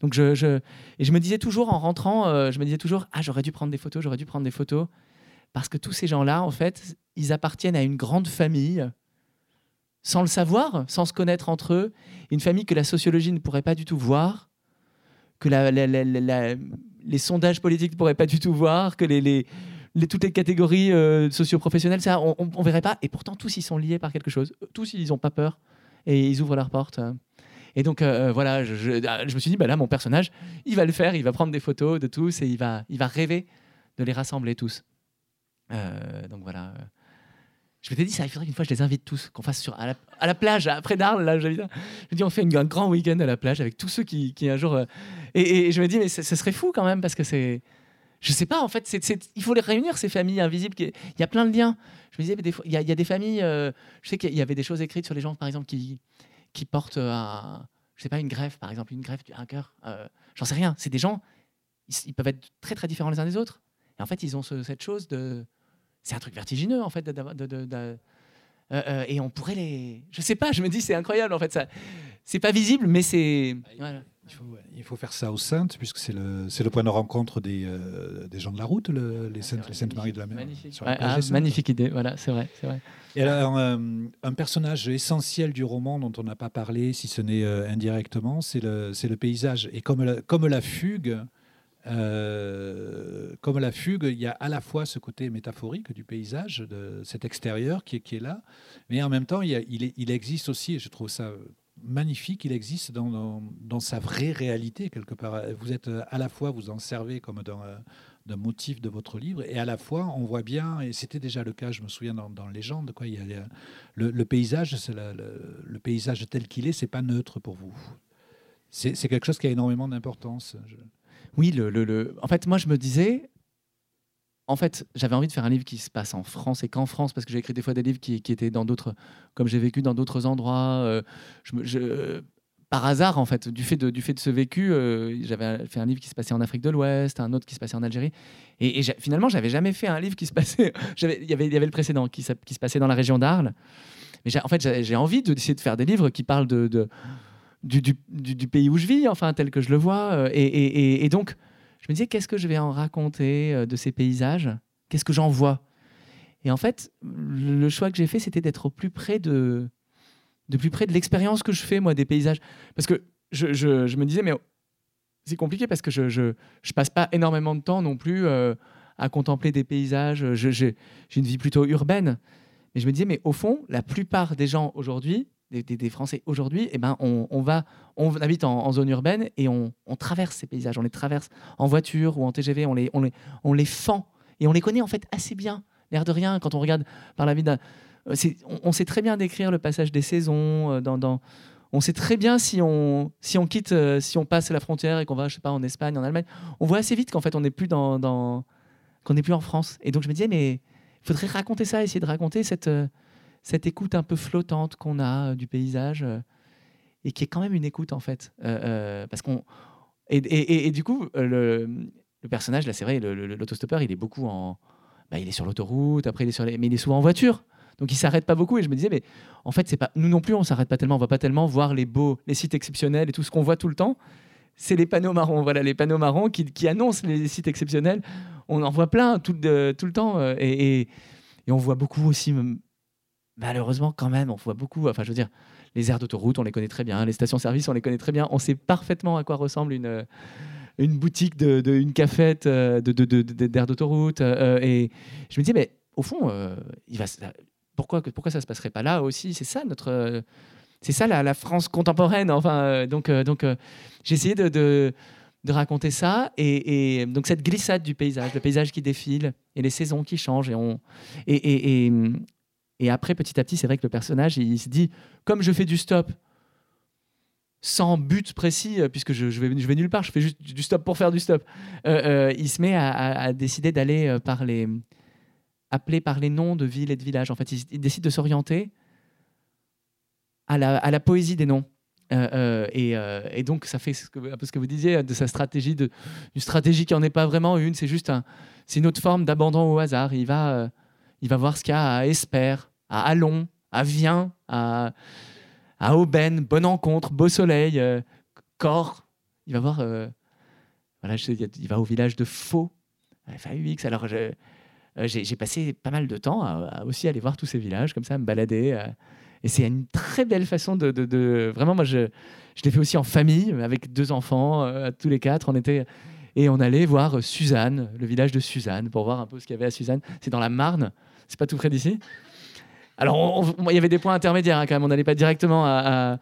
Donc je, je, et je me disais toujours, en rentrant, euh, je me disais toujours, ah, j'aurais dû prendre des photos, j'aurais dû prendre des photos. Parce que tous ces gens-là, en fait, ils appartiennent à une grande famille, sans le savoir, sans se connaître entre eux. Une famille que la sociologie ne pourrait pas du tout voir, que les sondages politiques ne pourraient pas du tout voir, que les, toutes les catégories euh, socio-professionnelles, ça, on ne verrait pas. Et pourtant, tous, ils sont liés par quelque chose. Tous, ils n'ont pas peur et ils ouvrent leur porte. Et donc voilà, je, je, me suis dit, bah là, mon personnage, il va le faire, il va prendre des photos de tous et il va, il va rêver de les rassembler tous. donc voilà. Je m'étais dit, ça, faudrait qu'une fois je les invite tous, qu'on fasse sur, à, la, plage, après d'Arles. Là, je me dis, on fait un grand week-end à la plage avec tous ceux qui, qui un jour. Euh, et, je me dis, mais ce serait fou quand même, parce que c'est. Je sais pas, en fait, c'est, il faut les réunir, ces familles invisibles. Il y a plein de liens. Je me disais, des fois, il, y a, il y a des familles. Euh, je sais qu'il y avait des choses écrites sur les gens, par exemple, qui, qui portent un. Je sais pas, une greffe, par exemple, une greffe, un cœur. Euh, j'en sais rien. C'est des gens, ils, peuvent être très, très différents les uns des autres. Et en fait, ils ont cette chose de c'est un truc vertigineux en fait. Euh, euh, et on pourrait les. Je sais pas, je me dis c'est incroyable en fait. Ça, c'est pas visible, mais c'est. Il, faut, faire ça aux Saintes, puisque c'est le, c'est le point de rencontre des, euh, des gens de la route, les Saintes, les Saintes Marie de la Mer. Magnifique, ah, magnifique idée, voilà, c'est vrai, c'est vrai. Et alors, un personnage essentiel du roman dont on n'a pas parlé, si ce n'est indirectement, c'est le, c'est le paysage. Et comme la, comme la fugue, euh, comme la fugue, il y a à la fois ce côté métaphorique du paysage, de cet extérieur qui est, qui est là, mais en même temps, il, il, il, existe aussi, et je trouve ça magnifique, il existe dans, dans, sa vraie réalité quelque part. Vous êtes à la fois, vous en servez comme d'un motif de votre livre, et à la fois, on voit bien, et c'était déjà le cas, je me souviens dans, dans Légende, quoi, il y a, le, paysage, le, paysage tel qu'il est, c'est pas neutre pour vous. C'est quelque chose qui a énormément d'importance. Oui, le, le, en fait, moi, je me disais, en fait, j'avais envie de faire un livre qui se passe en France et qu'en France, parce que j'ai écrit des fois des livres qui, étaient dans d'autres, comme j'ai vécu dans d'autres endroits. Euh, par hasard, en fait, du fait de, ce vécu, euh, j'avais fait un livre qui se passait en Afrique de l'Ouest, un autre qui se passait en Algérie. Et, et finalement, j'avais jamais fait un livre qui se passait. il, y avait, le précédent qui, se passait dans la région d'Arles. Mais en fait, j'ai envie d'essayer de faire des livres qui parlent du, pays où je vis, enfin, tel que je le vois. Euh, et, donc, me disais, qu'est-ce que je vais en raconter euh, de ces paysages? Qu'est-ce que j'en vois? Et en fait, le choix que j'ai fait, c'était d'être au plus près de, de plus près de l'expérience que je fais, moi, des paysages. Parce que je, je, me disais, mais c'est compliqué parce que je, je, je, passe pas énormément de temps non plus euh, à contempler des paysages. J'ai une vie plutôt urbaine. Mais je me disais, mais au fond, la plupart des gens aujourd'hui, des, Français aujourd'hui, eh ben, on, va, on habite en, zone urbaine et on, traverse ces paysages, on les traverse en voiture ou en TGV, on les, on les, on les fend et on les connaît en fait assez bien. L'air de rien, quand on regarde par la vie d'un. Euh, on, sait très bien décrire le passage des saisons. Euh, on sait très bien si on, si on quitte, euh, si on passe la frontière et qu'on va, je sais pas, en Espagne, en Allemagne. On voit assez vite qu'en fait, on n'est plus dans qu'on n'est plus en France. Et donc, je me disais, mais il faudrait raconter ça, essayer de raconter cette cette écoute un peu flottante qu'on a euh, du paysage euh, et qui est quand même une écoute en fait. Euh, parce qu'on et, et, du coup, le, le personnage, là, c'est vrai, l'autostoppeur, il est beaucoup en. Bah, il est sur l'autoroute, après, il est sur mais il est souvent en voiture. Donc, il s'arrête pas beaucoup. Et je me disais, mais en fait, c'est pas nous non plus, on s'arrête pas tellement. On va pas tellement voir les beaux, les sites exceptionnels et tout ce qu'on voit tout le temps. C'est les panneaux marrons. Voilà, les panneaux marrons qui, qui, annoncent les sites exceptionnels. On en voit plein tout, tout le temps. Et, et, on voit beaucoup aussi malheureusement, quand même, on voit beaucoup. Enfin, je veux dire, les aires d'autoroute, on les connaît très bien. Les stations-service, on les connaît très bien. On sait parfaitement à quoi ressemble une, une boutique, une cafette euh, d'aires de, d'autoroute. Euh, et je me dis, mais au fond, euh, il va, pourquoi, pourquoi ça se passerait pas là aussi? C'est ça notre. c'est ça la, France contemporaine. Enfin, donc, donc j'ai essayé de, raconter ça. Et, donc, cette glissade du paysage, le paysage qui défile et les saisons qui changent. Et, on, après, petit à petit, c'est vrai que le personnage, il, se dit, comme je fais du stop sans but précis, euh, puisque je, je, vais, nulle part, je fais juste du stop pour faire du stop, euh, euh, il se met à, décider d'aller par les... appeler par les noms de villes et de villages. En fait, il, décide de s'orienter à la, poésie des noms. et, et, donc, ça fait un peu ce que vous disiez de sa stratégie, de, une stratégie qui n'en est pas vraiment une, c'est juste un, une autre forme d'abandon au hasard. Il va, il va voir ce qu'il y a à Espère, à Allon, à Vien, à, à Aubaine, Bonne Encontre, Beau Soleil, euh, Corps. Il va voir, euh, voilà, il va au village de Faux, FAUX. Alors, euh, j'ai passé pas mal de temps à, aussi aller voir tous ces villages, comme ça, à me balader. et c'est une très belle façon de. vraiment, moi, je, je l'ai fait aussi en famille, avec deux enfants, tous les quatre. On était. Et on allait voir Suzanne, le village de Suzanne, pour voir un peu ce qu'il y avait à Suzanne. C'est dans la Marne, c'est pas tout près d'ici? Alors, il y avait des points intermédiaires hein, quand même. On n'allait pas directement à,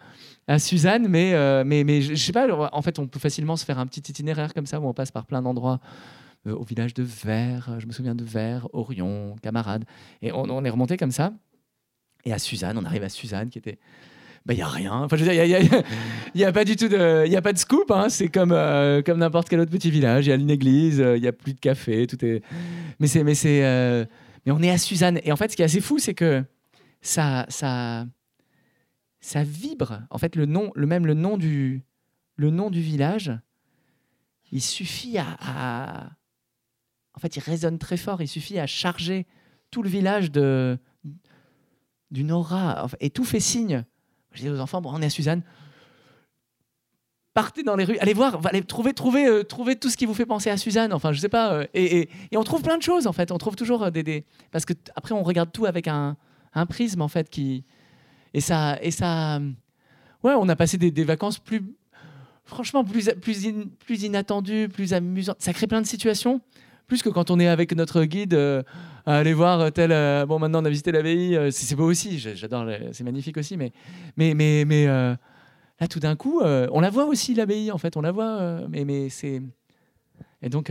Suzanne, mais, euh, mais, mais je, sais pas. En fait, on peut facilement se faire un petit itinéraire comme ça où on passe par plein d'endroits. Euh, au village de Vers, je me souviens de Vers, Orion, Camarade. Et on, est remonté comme ça. Et à Suzanne, on arrive à Suzanne qui était il bah, n'y a rien. Enfin, je veux dire, il n'y a, pas du tout de, y a pas de scoop. Hein. C'est comme, euh, comme n'importe quel autre petit village. Il y a une église, euh, il n'y a plus de café, tout est. Mais c'est, mais c'est, euh, mais on est à Suzanne. Et en fait, ce qui est assez fou, c'est que ça, ça, ça vibre. En fait, le nom, le même le nom du, le nom du village, il suffit à, en fait, il résonne très fort. Il suffit à charger tout le village de d'une aura et tout fait signe je dis aux enfants, bon, on est à Suzanne. Partez dans les rues, allez voir, allez trouver, trouver, euh, trouver tout ce qui vous fait penser à Suzanne. Enfin, je sais pas. Euh, et, et, on trouve plein de choses en fait. On trouve toujours euh, des, des... parce que après on regarde tout avec un, un, prisme en fait qui et ça et ça. Ouais, on a passé des, vacances plus, franchement plus plus, plus inattendues, plus amusantes. Ça crée plein de situations plus que quand on est avec notre guide aller voir tel. Euh, bon, maintenant on a visité l'abbaye, euh, c'est beau aussi, j'adore, c'est magnifique aussi, mais, mais, mais, mais euh, là tout d'un coup, on la voit aussi l'abbaye en fait, on la voit, mais, mais c'est. Et donc,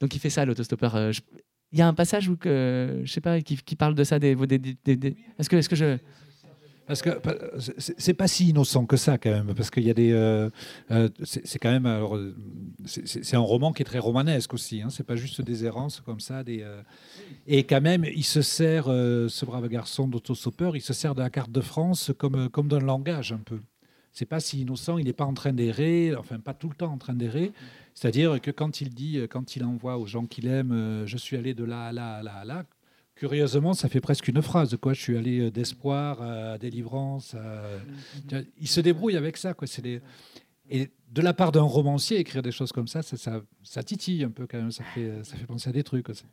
donc il fait ça l'autostoppeur. Il y a un passage où je sais pas, qui, qui parle de ça. Des, des, des, Est-ce que, est-ce que je parce que c'est pas si innocent que ça quand même, parce qu'il y a des, euh, euh, c'est quand même, alors, c'est un roman qui est très romanesque aussi. Hein, c'est pas juste des errances comme ça, des, euh, et quand même, il se sert, ce brave garçon d'autostoppeur, il se sert de la carte de France comme comme d'un langage un peu. C'est pas si innocent, il n'est pas en train d'errer, enfin pas tout le temps en train d'errer. C'est-à-dire que quand il dit, quand il envoie aux gens qu'il aime, je suis allé de là à là à là à là, Curieusement, ça fait presque une phrase. Quoi. Je suis allé euh, d'espoir à délivrance. Il se débrouille avec ça. Quoi. Et de la part d'un romancier, écrire des choses comme ça, ça, ça, titille un peu quand même. Ça fait, ça fait penser à des trucs aussi.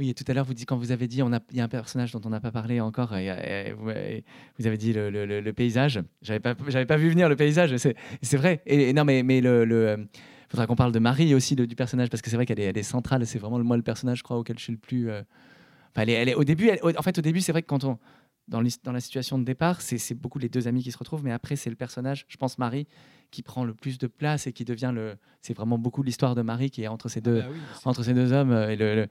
Oui, et tout à l'heure, vous quand vous avez dit, il y a un personnage dont on n'a pas parlé encore, et, vous, avez dit le, paysage. J'avais pas, pas vu venir le paysage. C'est vrai. Et, non, mais, mais le, faudra qu'on parle de Marie aussi, du personnage, parce que c'est vrai qu'elle est, elle centrale. C'est vraiment moi le personnage, je crois, auquel je suis le plus. Euh, elle, est, elle est, au début, en fait, au début, c'est vrai que quand on dans, dans la situation de départ, c'est beaucoup les deux amis qui se retrouvent, mais après, c'est le personnage, je pense, Marie, qui prend le plus de place et qui devient le. C'est vraiment beaucoup l'histoire de Marie qui est entre ces deux, ah bah entre ces deux hommes. Euh, et le,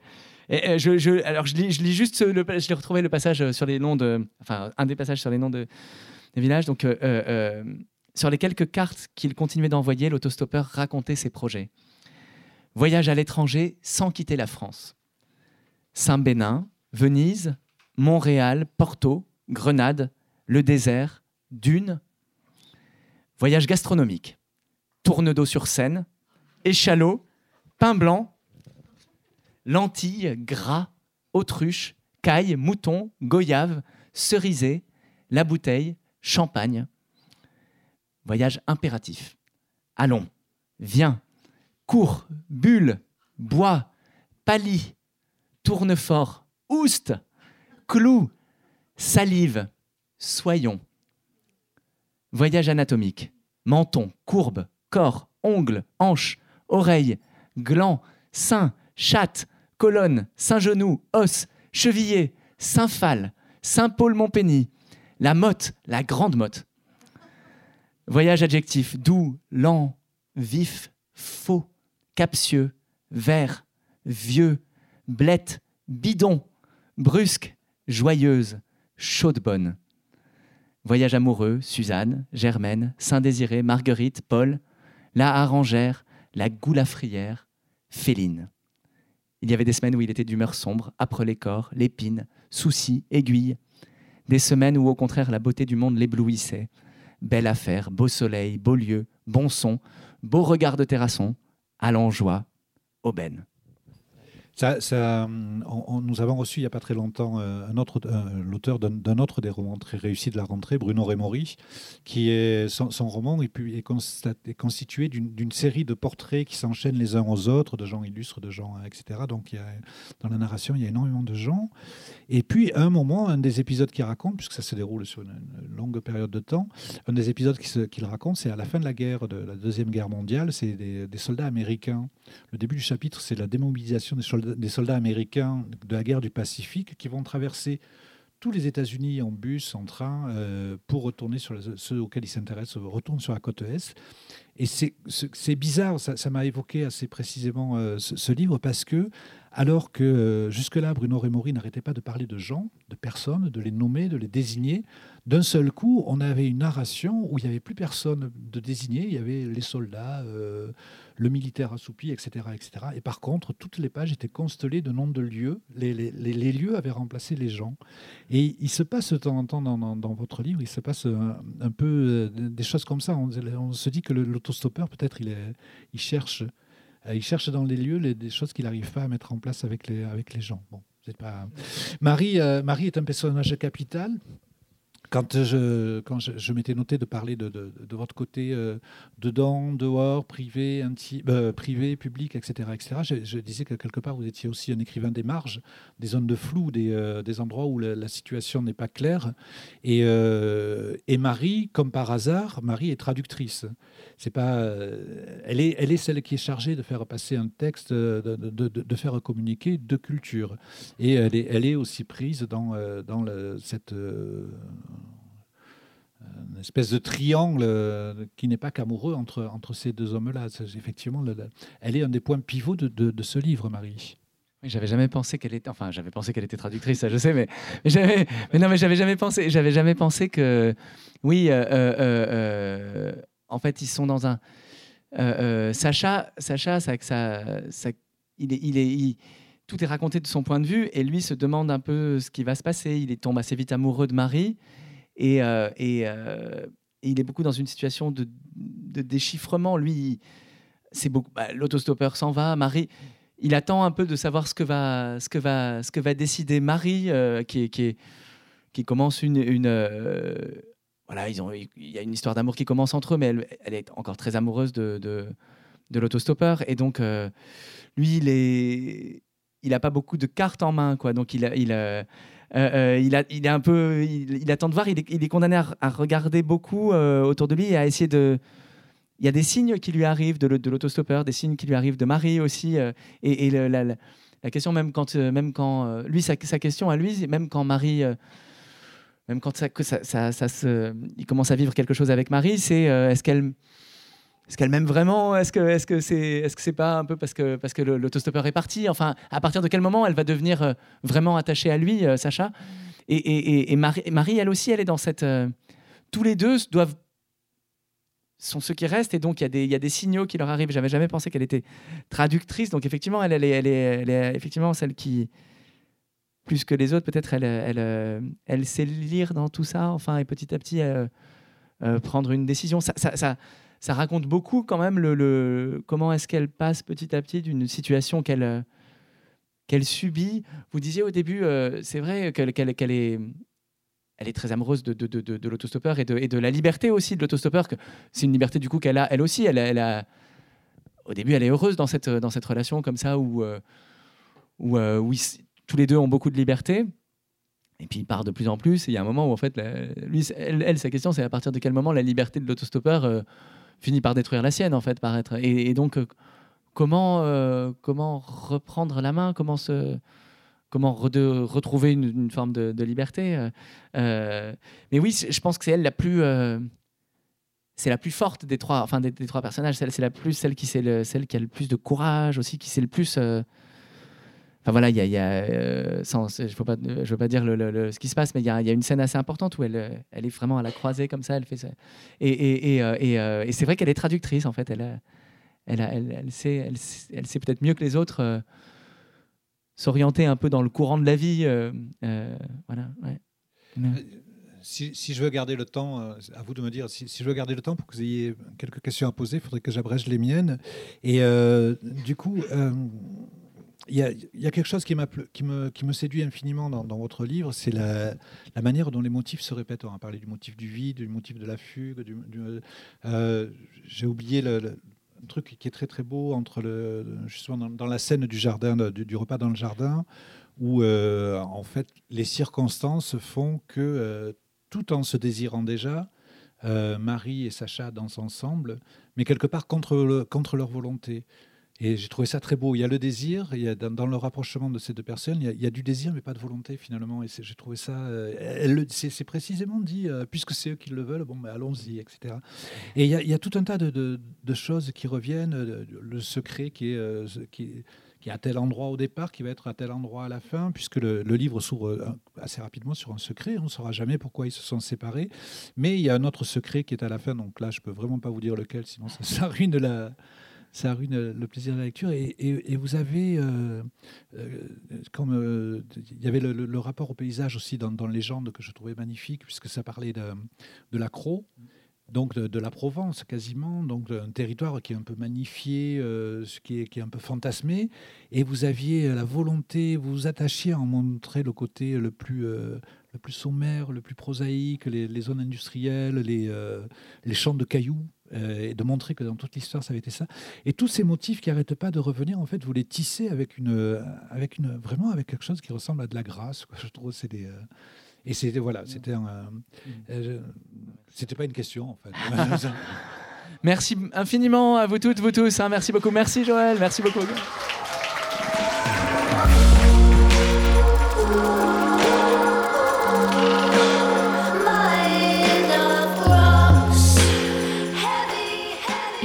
et, je, je, alors, je lis, je lis juste, le, je l'ai retrouvé le passage sur les noms de. Enfin, un des passages sur les noms de, des villages. Donc, euh, sur les quelques cartes qu'il continuait d'envoyer, l'autostoppeur racontait ses projets. Voyage à l'étranger sans quitter la France. Saint-Bénin, Venise, Montréal, Porto, Grenade, le désert, Dune. Voyage gastronomique. Tourne d'eau sur Seine, échalot, pain blanc, lentilles, gras, autruche, caille, mouton, goyave, cerisé, la bouteille, champagne. Voyage impératif. Allons, viens, cours, bulle, bois, pali, tournefort, ouste, clou, salive, soyons. Voyage anatomique. Menton, courbe, corps, ongles, hanches, oreilles, glands, sein, chatte, colonne, saint-genou, os, chevillé, Saint-Phal, Saint-Paul-Montpény, la motte, la grande motte. Voyage adjectif doux, lent, vif, faux, captieux, vert, vieux, blette, bidon, brusque, joyeuse, chaude bonne. Voyage amoureux, Suzanne, Germaine, Saint-Désiré, Marguerite, Paul, la harangère, la goulafrière, Féline. Il y avait des semaines où il était d'humeur sombre, âpre les corps, l'épine, souci, aiguille. Des semaines où au contraire la beauté du monde l'éblouissait, Belle affaire, beau soleil, beau lieu, bon son, beau regard de terrasson, allant joie, aubaine. Ça, ça on, nous avons reçu il n'y a pas très longtemps euh, un autre, l'auteur d'un autre des romans très réussis de la rentrée, Bruno Rémori, qui est son, roman est, constitué d'une série de portraits qui s'enchaînent les uns aux autres, de gens illustres, de gens, etc. Donc dans la narration, il y a énormément de gens. Et puis, à un moment, un des épisodes qu'il raconte, puisque ça se déroule sur une, longue période de temps, un des épisodes qu'il raconte, c'est à la fin de la guerre, de la Deuxième Guerre mondiale, c'est des, soldats américains. Le début du chapitre, c'est la démobilisation des soldats, des soldats américains de la guerre du Pacifique qui vont traverser tous les États-Unis en bus, en train, euh, pour retourner sur ceux auxquels ils s'intéressent, retournent sur la côte Est. Et c'est bizarre, ça m'a évoqué assez précisément euh, ce, livre parce que, alors que euh, jusque-là, Bruno Remori n'arrêtait pas de parler de gens, de personnes, de les nommer, de les désigner, d'un seul coup, on avait une narration où il n'y avait plus personne de désigner, il y avait les soldats, le militaire assoupi, etc., etc. Et par contre, toutes les pages étaient constellées de noms de lieux. Les, lieux avaient remplacé les gens. Et il se passe de temps en temps dans, votre livre, il se passe un, peu euh, des choses comme ça. On, se dit que l'autostoppeur, peut-être, il, cherche, euh, il cherche dans les lieux des choses qu'il n'arrive pas à mettre en place avec les, avec les gens. Bon. Pas... Marie, euh, Marie est un personnage capital quand je, quand je, m'étais noté de parler de, de, votre côté euh, dedans, dehors, privé, euh, privé, public, etc., etc., je, disais que quelque part vous étiez aussi un écrivain des marges, des zones de flou, des, euh, des endroits où la, situation n'est pas claire. Et, et, Marie, comme par hasard, Marie est traductrice. C'est pas, elle, est, elle est celle qui est chargée de faire passer un texte, de, de faire communiquer deux cultures. Et elle est, elle est aussi prise dans, dans cette espèce de triangle euh, qui n'est pas qu'amoureux entre, entre ces deux hommes-là. Effectivement, elle est un des points pivots de, ce livre, Marie. J'avais jamais pensé qu'elle était, enfin, j'avais pensé qu'elle était traductrice, ça je sais, mais, mais non, mais j'avais jamais pensé, j'avais jamais pensé que, oui, euh, euh, en fait, ils sont dans un, Sacha, Sacha, ça, ça, ça, il est, il est, tout est raconté de son point de vue, et lui se demande un peu ce qui va se passer. Il tombe assez vite amoureux de Marie, et, euh, euh, et, il est beaucoup dans une situation de, déchiffrement. Lui, c'est beaucoup. Bah, L'autostoppeur s'en va. Marie, il attend un peu de savoir ce que va, ce que va, ce que va décider Marie, euh, qui, qui, qui, commence une. une voilà, il y a une histoire d'amour qui commence entre eux, mais elle, est encore très amoureuse de, de, l'autostoppeur. Et donc, lui, il est, il pas beaucoup de cartes en main, quoi. Donc, il, il, euh, euh, il, a, il est un peu, il, attend de voir. Il est, condamné à, regarder beaucoup euh, autour de lui et à essayer de. Il y a des signes qui lui arrivent de, l'autostoppeur, des signes qui lui arrivent de Marie aussi. et, la, question, même quand, même quand lui, sa, question à lui, même quand Marie même quand ça, il commence à vivre quelque chose avec Marie, c'est est-ce qu'elle est-ce qu'elle m'aime vraiment? Est-ce que c'est pas un peu parce que parce que l'autostoppeur est parti? Enfin, à partir de quel moment elle va devenir euh, vraiment attachée à lui, euh, Sacha? Et, Marie, elle aussi, elle est dans cette. Euh, tous les deux doivent sont ceux qui restent et donc il y, a des, signaux qui leur arrivent. J'avais jamais pensé qu'elle était traductrice, donc effectivement, elle, elle, est, elle, est, elle est effectivement celle qui, plus que les autres, peut-être, elle, elle, elle, sait lire dans tout ça, enfin, et petit à petit prendre une décision. ça, ça ça raconte beaucoup quand même le, comment est-ce qu'elle passe petit à petit d'une situation qu'elle euh, qu'elle subit. Vous disiez au début, euh, c'est vrai qu'elle est elle est très amoureuse de, de, de, l'autostoppeur et de, et de la liberté aussi de l'autostoppeur. C'est une liberté du coup qu'elle a elle aussi. Elle, elle a, au début, elle est heureuse dans cette, dans cette relation comme ça où, euh, où, tous les deux ont beaucoup de liberté. Et puis il part de plus en plus. Et il y a un moment où en fait, lui, elle, sa question, c'est à partir de quel moment la liberté de l'autostoppeur finit par détruire la sienne, en fait, par être. Et, donc, euh, comment, euh, comment reprendre la main Comment se comment retrouver une, forme de, liberté. Euh, mais oui, je pense que c'est elle la plus, c'est la plus forte des trois, enfin des, trois personnages. C'est la plus celle qui le, celle qui a le plus de courage aussi, qui sait le plus. Enfin voilà, il y a, y a je ne veux pas, dire ce qui se passe, mais il y, a, une scène assez importante où elle, elle est vraiment à la croisée comme ça, elle fait ça. Et, c'est vrai qu'elle est traductrice en fait. Elle, sait, peut-être mieux que les autres s'orienter un peu dans le courant de la vie. voilà. Si, si, je veux garder le temps, à vous de me dire, si, si, je veux garder le temps pour que vous ayez quelques questions à poser, il faudrait que j'abrège les miennes. Et du coup, il y, a, quelque chose qui, me, séduit infiniment dans, votre livre, c'est la, manière dont les motifs se répètent. On a parlé du motif du vide, du motif de la fugue. Euh, J'ai oublié le, truc qui est très très beau entre justement dans, la scène du jardin, du, repas dans le jardin, où en fait les circonstances font que tout en se désirant déjà, Marie et Sacha dansent ensemble, mais quelque part contre leur volonté. Et j'ai trouvé ça très beau. Il y a le désir, il y a, dans, le rapprochement de ces deux personnes, il y a, du désir, mais pas de volonté finalement. Et j'ai trouvé ça. Euh, c'est précisément dit, euh, puisque c'est eux qui le veulent, bon, ben, allons-y, etc. Et il y, a, tout un tas de, choses qui reviennent. Euh, le secret qui est, qui, est à tel endroit au départ, qui va être à tel endroit à la fin, puisque le, livre s'ouvre assez rapidement sur un secret. On ne saura jamais pourquoi ils se sont séparés. Mais il y a un autre secret qui est à la fin. Donc là, je peux vraiment pas vous dire lequel, sinon ça ruine la ça ruine le plaisir de la lecture. Et, vous avez, euh, euh, comme euh, il y avait le, rapport au paysage aussi dans, dans Légende que je trouvais magnifique, puisque ça parlait de, de l'accro, donc de, la Provence quasiment, donc un territoire qui est un peu magnifié, ce qui est, qui est un peu fantasmé. Et vous aviez la volonté, vous vous attachiez à en montrer le côté le plus, le plus sommaire, le plus prosaïque, les, les zones industrielles, les, les champs de cailloux. Euh, et de montrer que dans toute l'histoire, ça avait été ça. Et tous ces motifs qui n'arrêtent pas de revenir, en fait, vous les tissez avec une, avec une, vraiment avec quelque chose qui ressemble à de la grâce. Je trouve c'est des. Euh, et c'était voilà, c'était un, euh, c'était pas une question en fait. merci infiniment à vous toutes, vous tous. Hein. Merci beaucoup. Merci Joël. Merci beaucoup.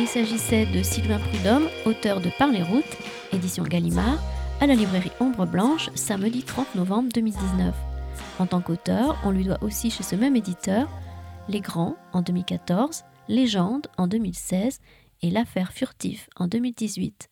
S'agissait de Sylvain Prudhomme, auteur de Par les routes, édition Gallimard, à la librairie Ombre Blanche, samedi 30 novembre 2019. En tant qu'auteur, on lui doit aussi chez ce même éditeur Les Grands en 2014, Légende en 2016 et L'affaire furtif en 2018.